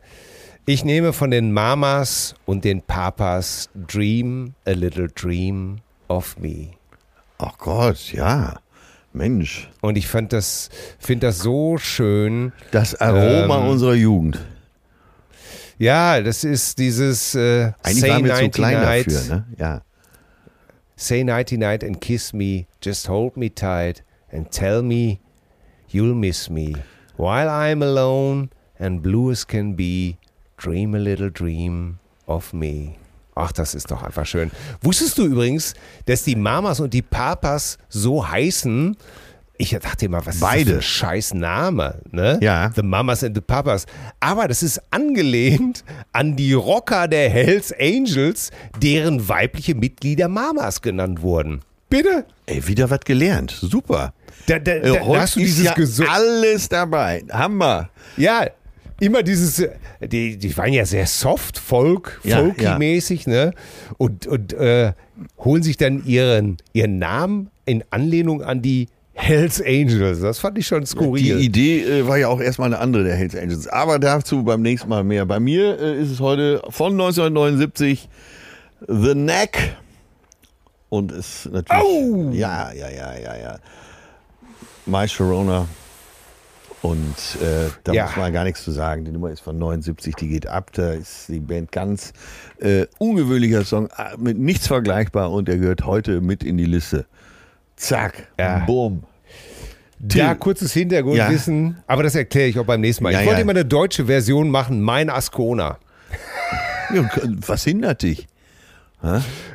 Ich nehme von den Mamas und den Papas Dream a Little Dream of Me. Ach Gott, ja. Mensch, Und ich fand das, finde das so schön. das Aroma Ähm, unserer Jugend. Ja, das ist dieses äh, Eigentlich Say waren wir zu Nighty klein dafür, ne? Ja. Say nighty night and kiss me, just hold me tight and tell me you'll miss me. While I'm alone and blue as can be, dream a little dream of me. Ach, das ist doch einfach schön. Wusstest du übrigens, dass die Mamas und die Papas so heißen? Ich dachte immer, was ist das Beide. für ein scheiß Name, ne? Ja. The Mamas and the Papas. Aber das ist angelehnt an die Rocker der Hells Angels, deren weibliche Mitglieder Mamas genannt wurden. Bitte? Ey, wieder was gelernt. Super. Da, da, Äh, da, heute hast du dieses ja Gesu- alles dabei. Hammer. Ja, immer dieses, die, die waren ja sehr soft, Folk, Ja, Folky-mäßig, ne? Und, und äh, holen sich dann ihren, ihren Namen in Anlehnung an die Hells Angels. Das fand ich schon skurril. Die Idee äh, war ja auch erstmal eine andere der Hells Angels. Aber dazu beim nächsten Mal mehr. Bei mir äh, ist es heute von 1979 The Knack. Und es natürlich. Oh! Ja, ja, ja, ja, ja. My Sharona. Und äh, da Ja. muss man gar nichts zu sagen. Die Nummer ist von 79, die geht ab. Da ist die Band ganz äh, ungewöhnlicher Song, äh, mit nichts vergleichbar und der gehört heute mit in die Liste. Zack, Ja. bumm. Ja, kurzes Hintergrundwissen, aber das erkläre ich auch beim nächsten Mal. Ja, ich wollte ja. immer eine deutsche Version machen, mein Ascona. Ja, was hindert dich?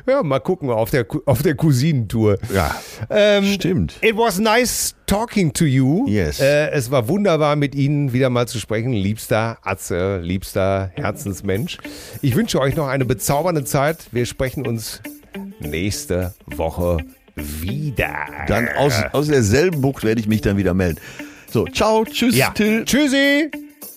Ja, mal gucken auf der, auf der Cousinentour. Ja, Ähm, stimmt. It was nice talking to you. Yes. Äh, es war wunderbar, mit Ihnen wieder mal zu sprechen. Liebster Atze, liebster Herzensmensch. Ich wünsche euch noch eine bezaubernde Zeit. Wir sprechen uns nächste Woche wieder. Dann aus, aus derselben Bucht werde ich mich dann wieder melden. So, ciao, tschüss, ja. Till. Tschüssi.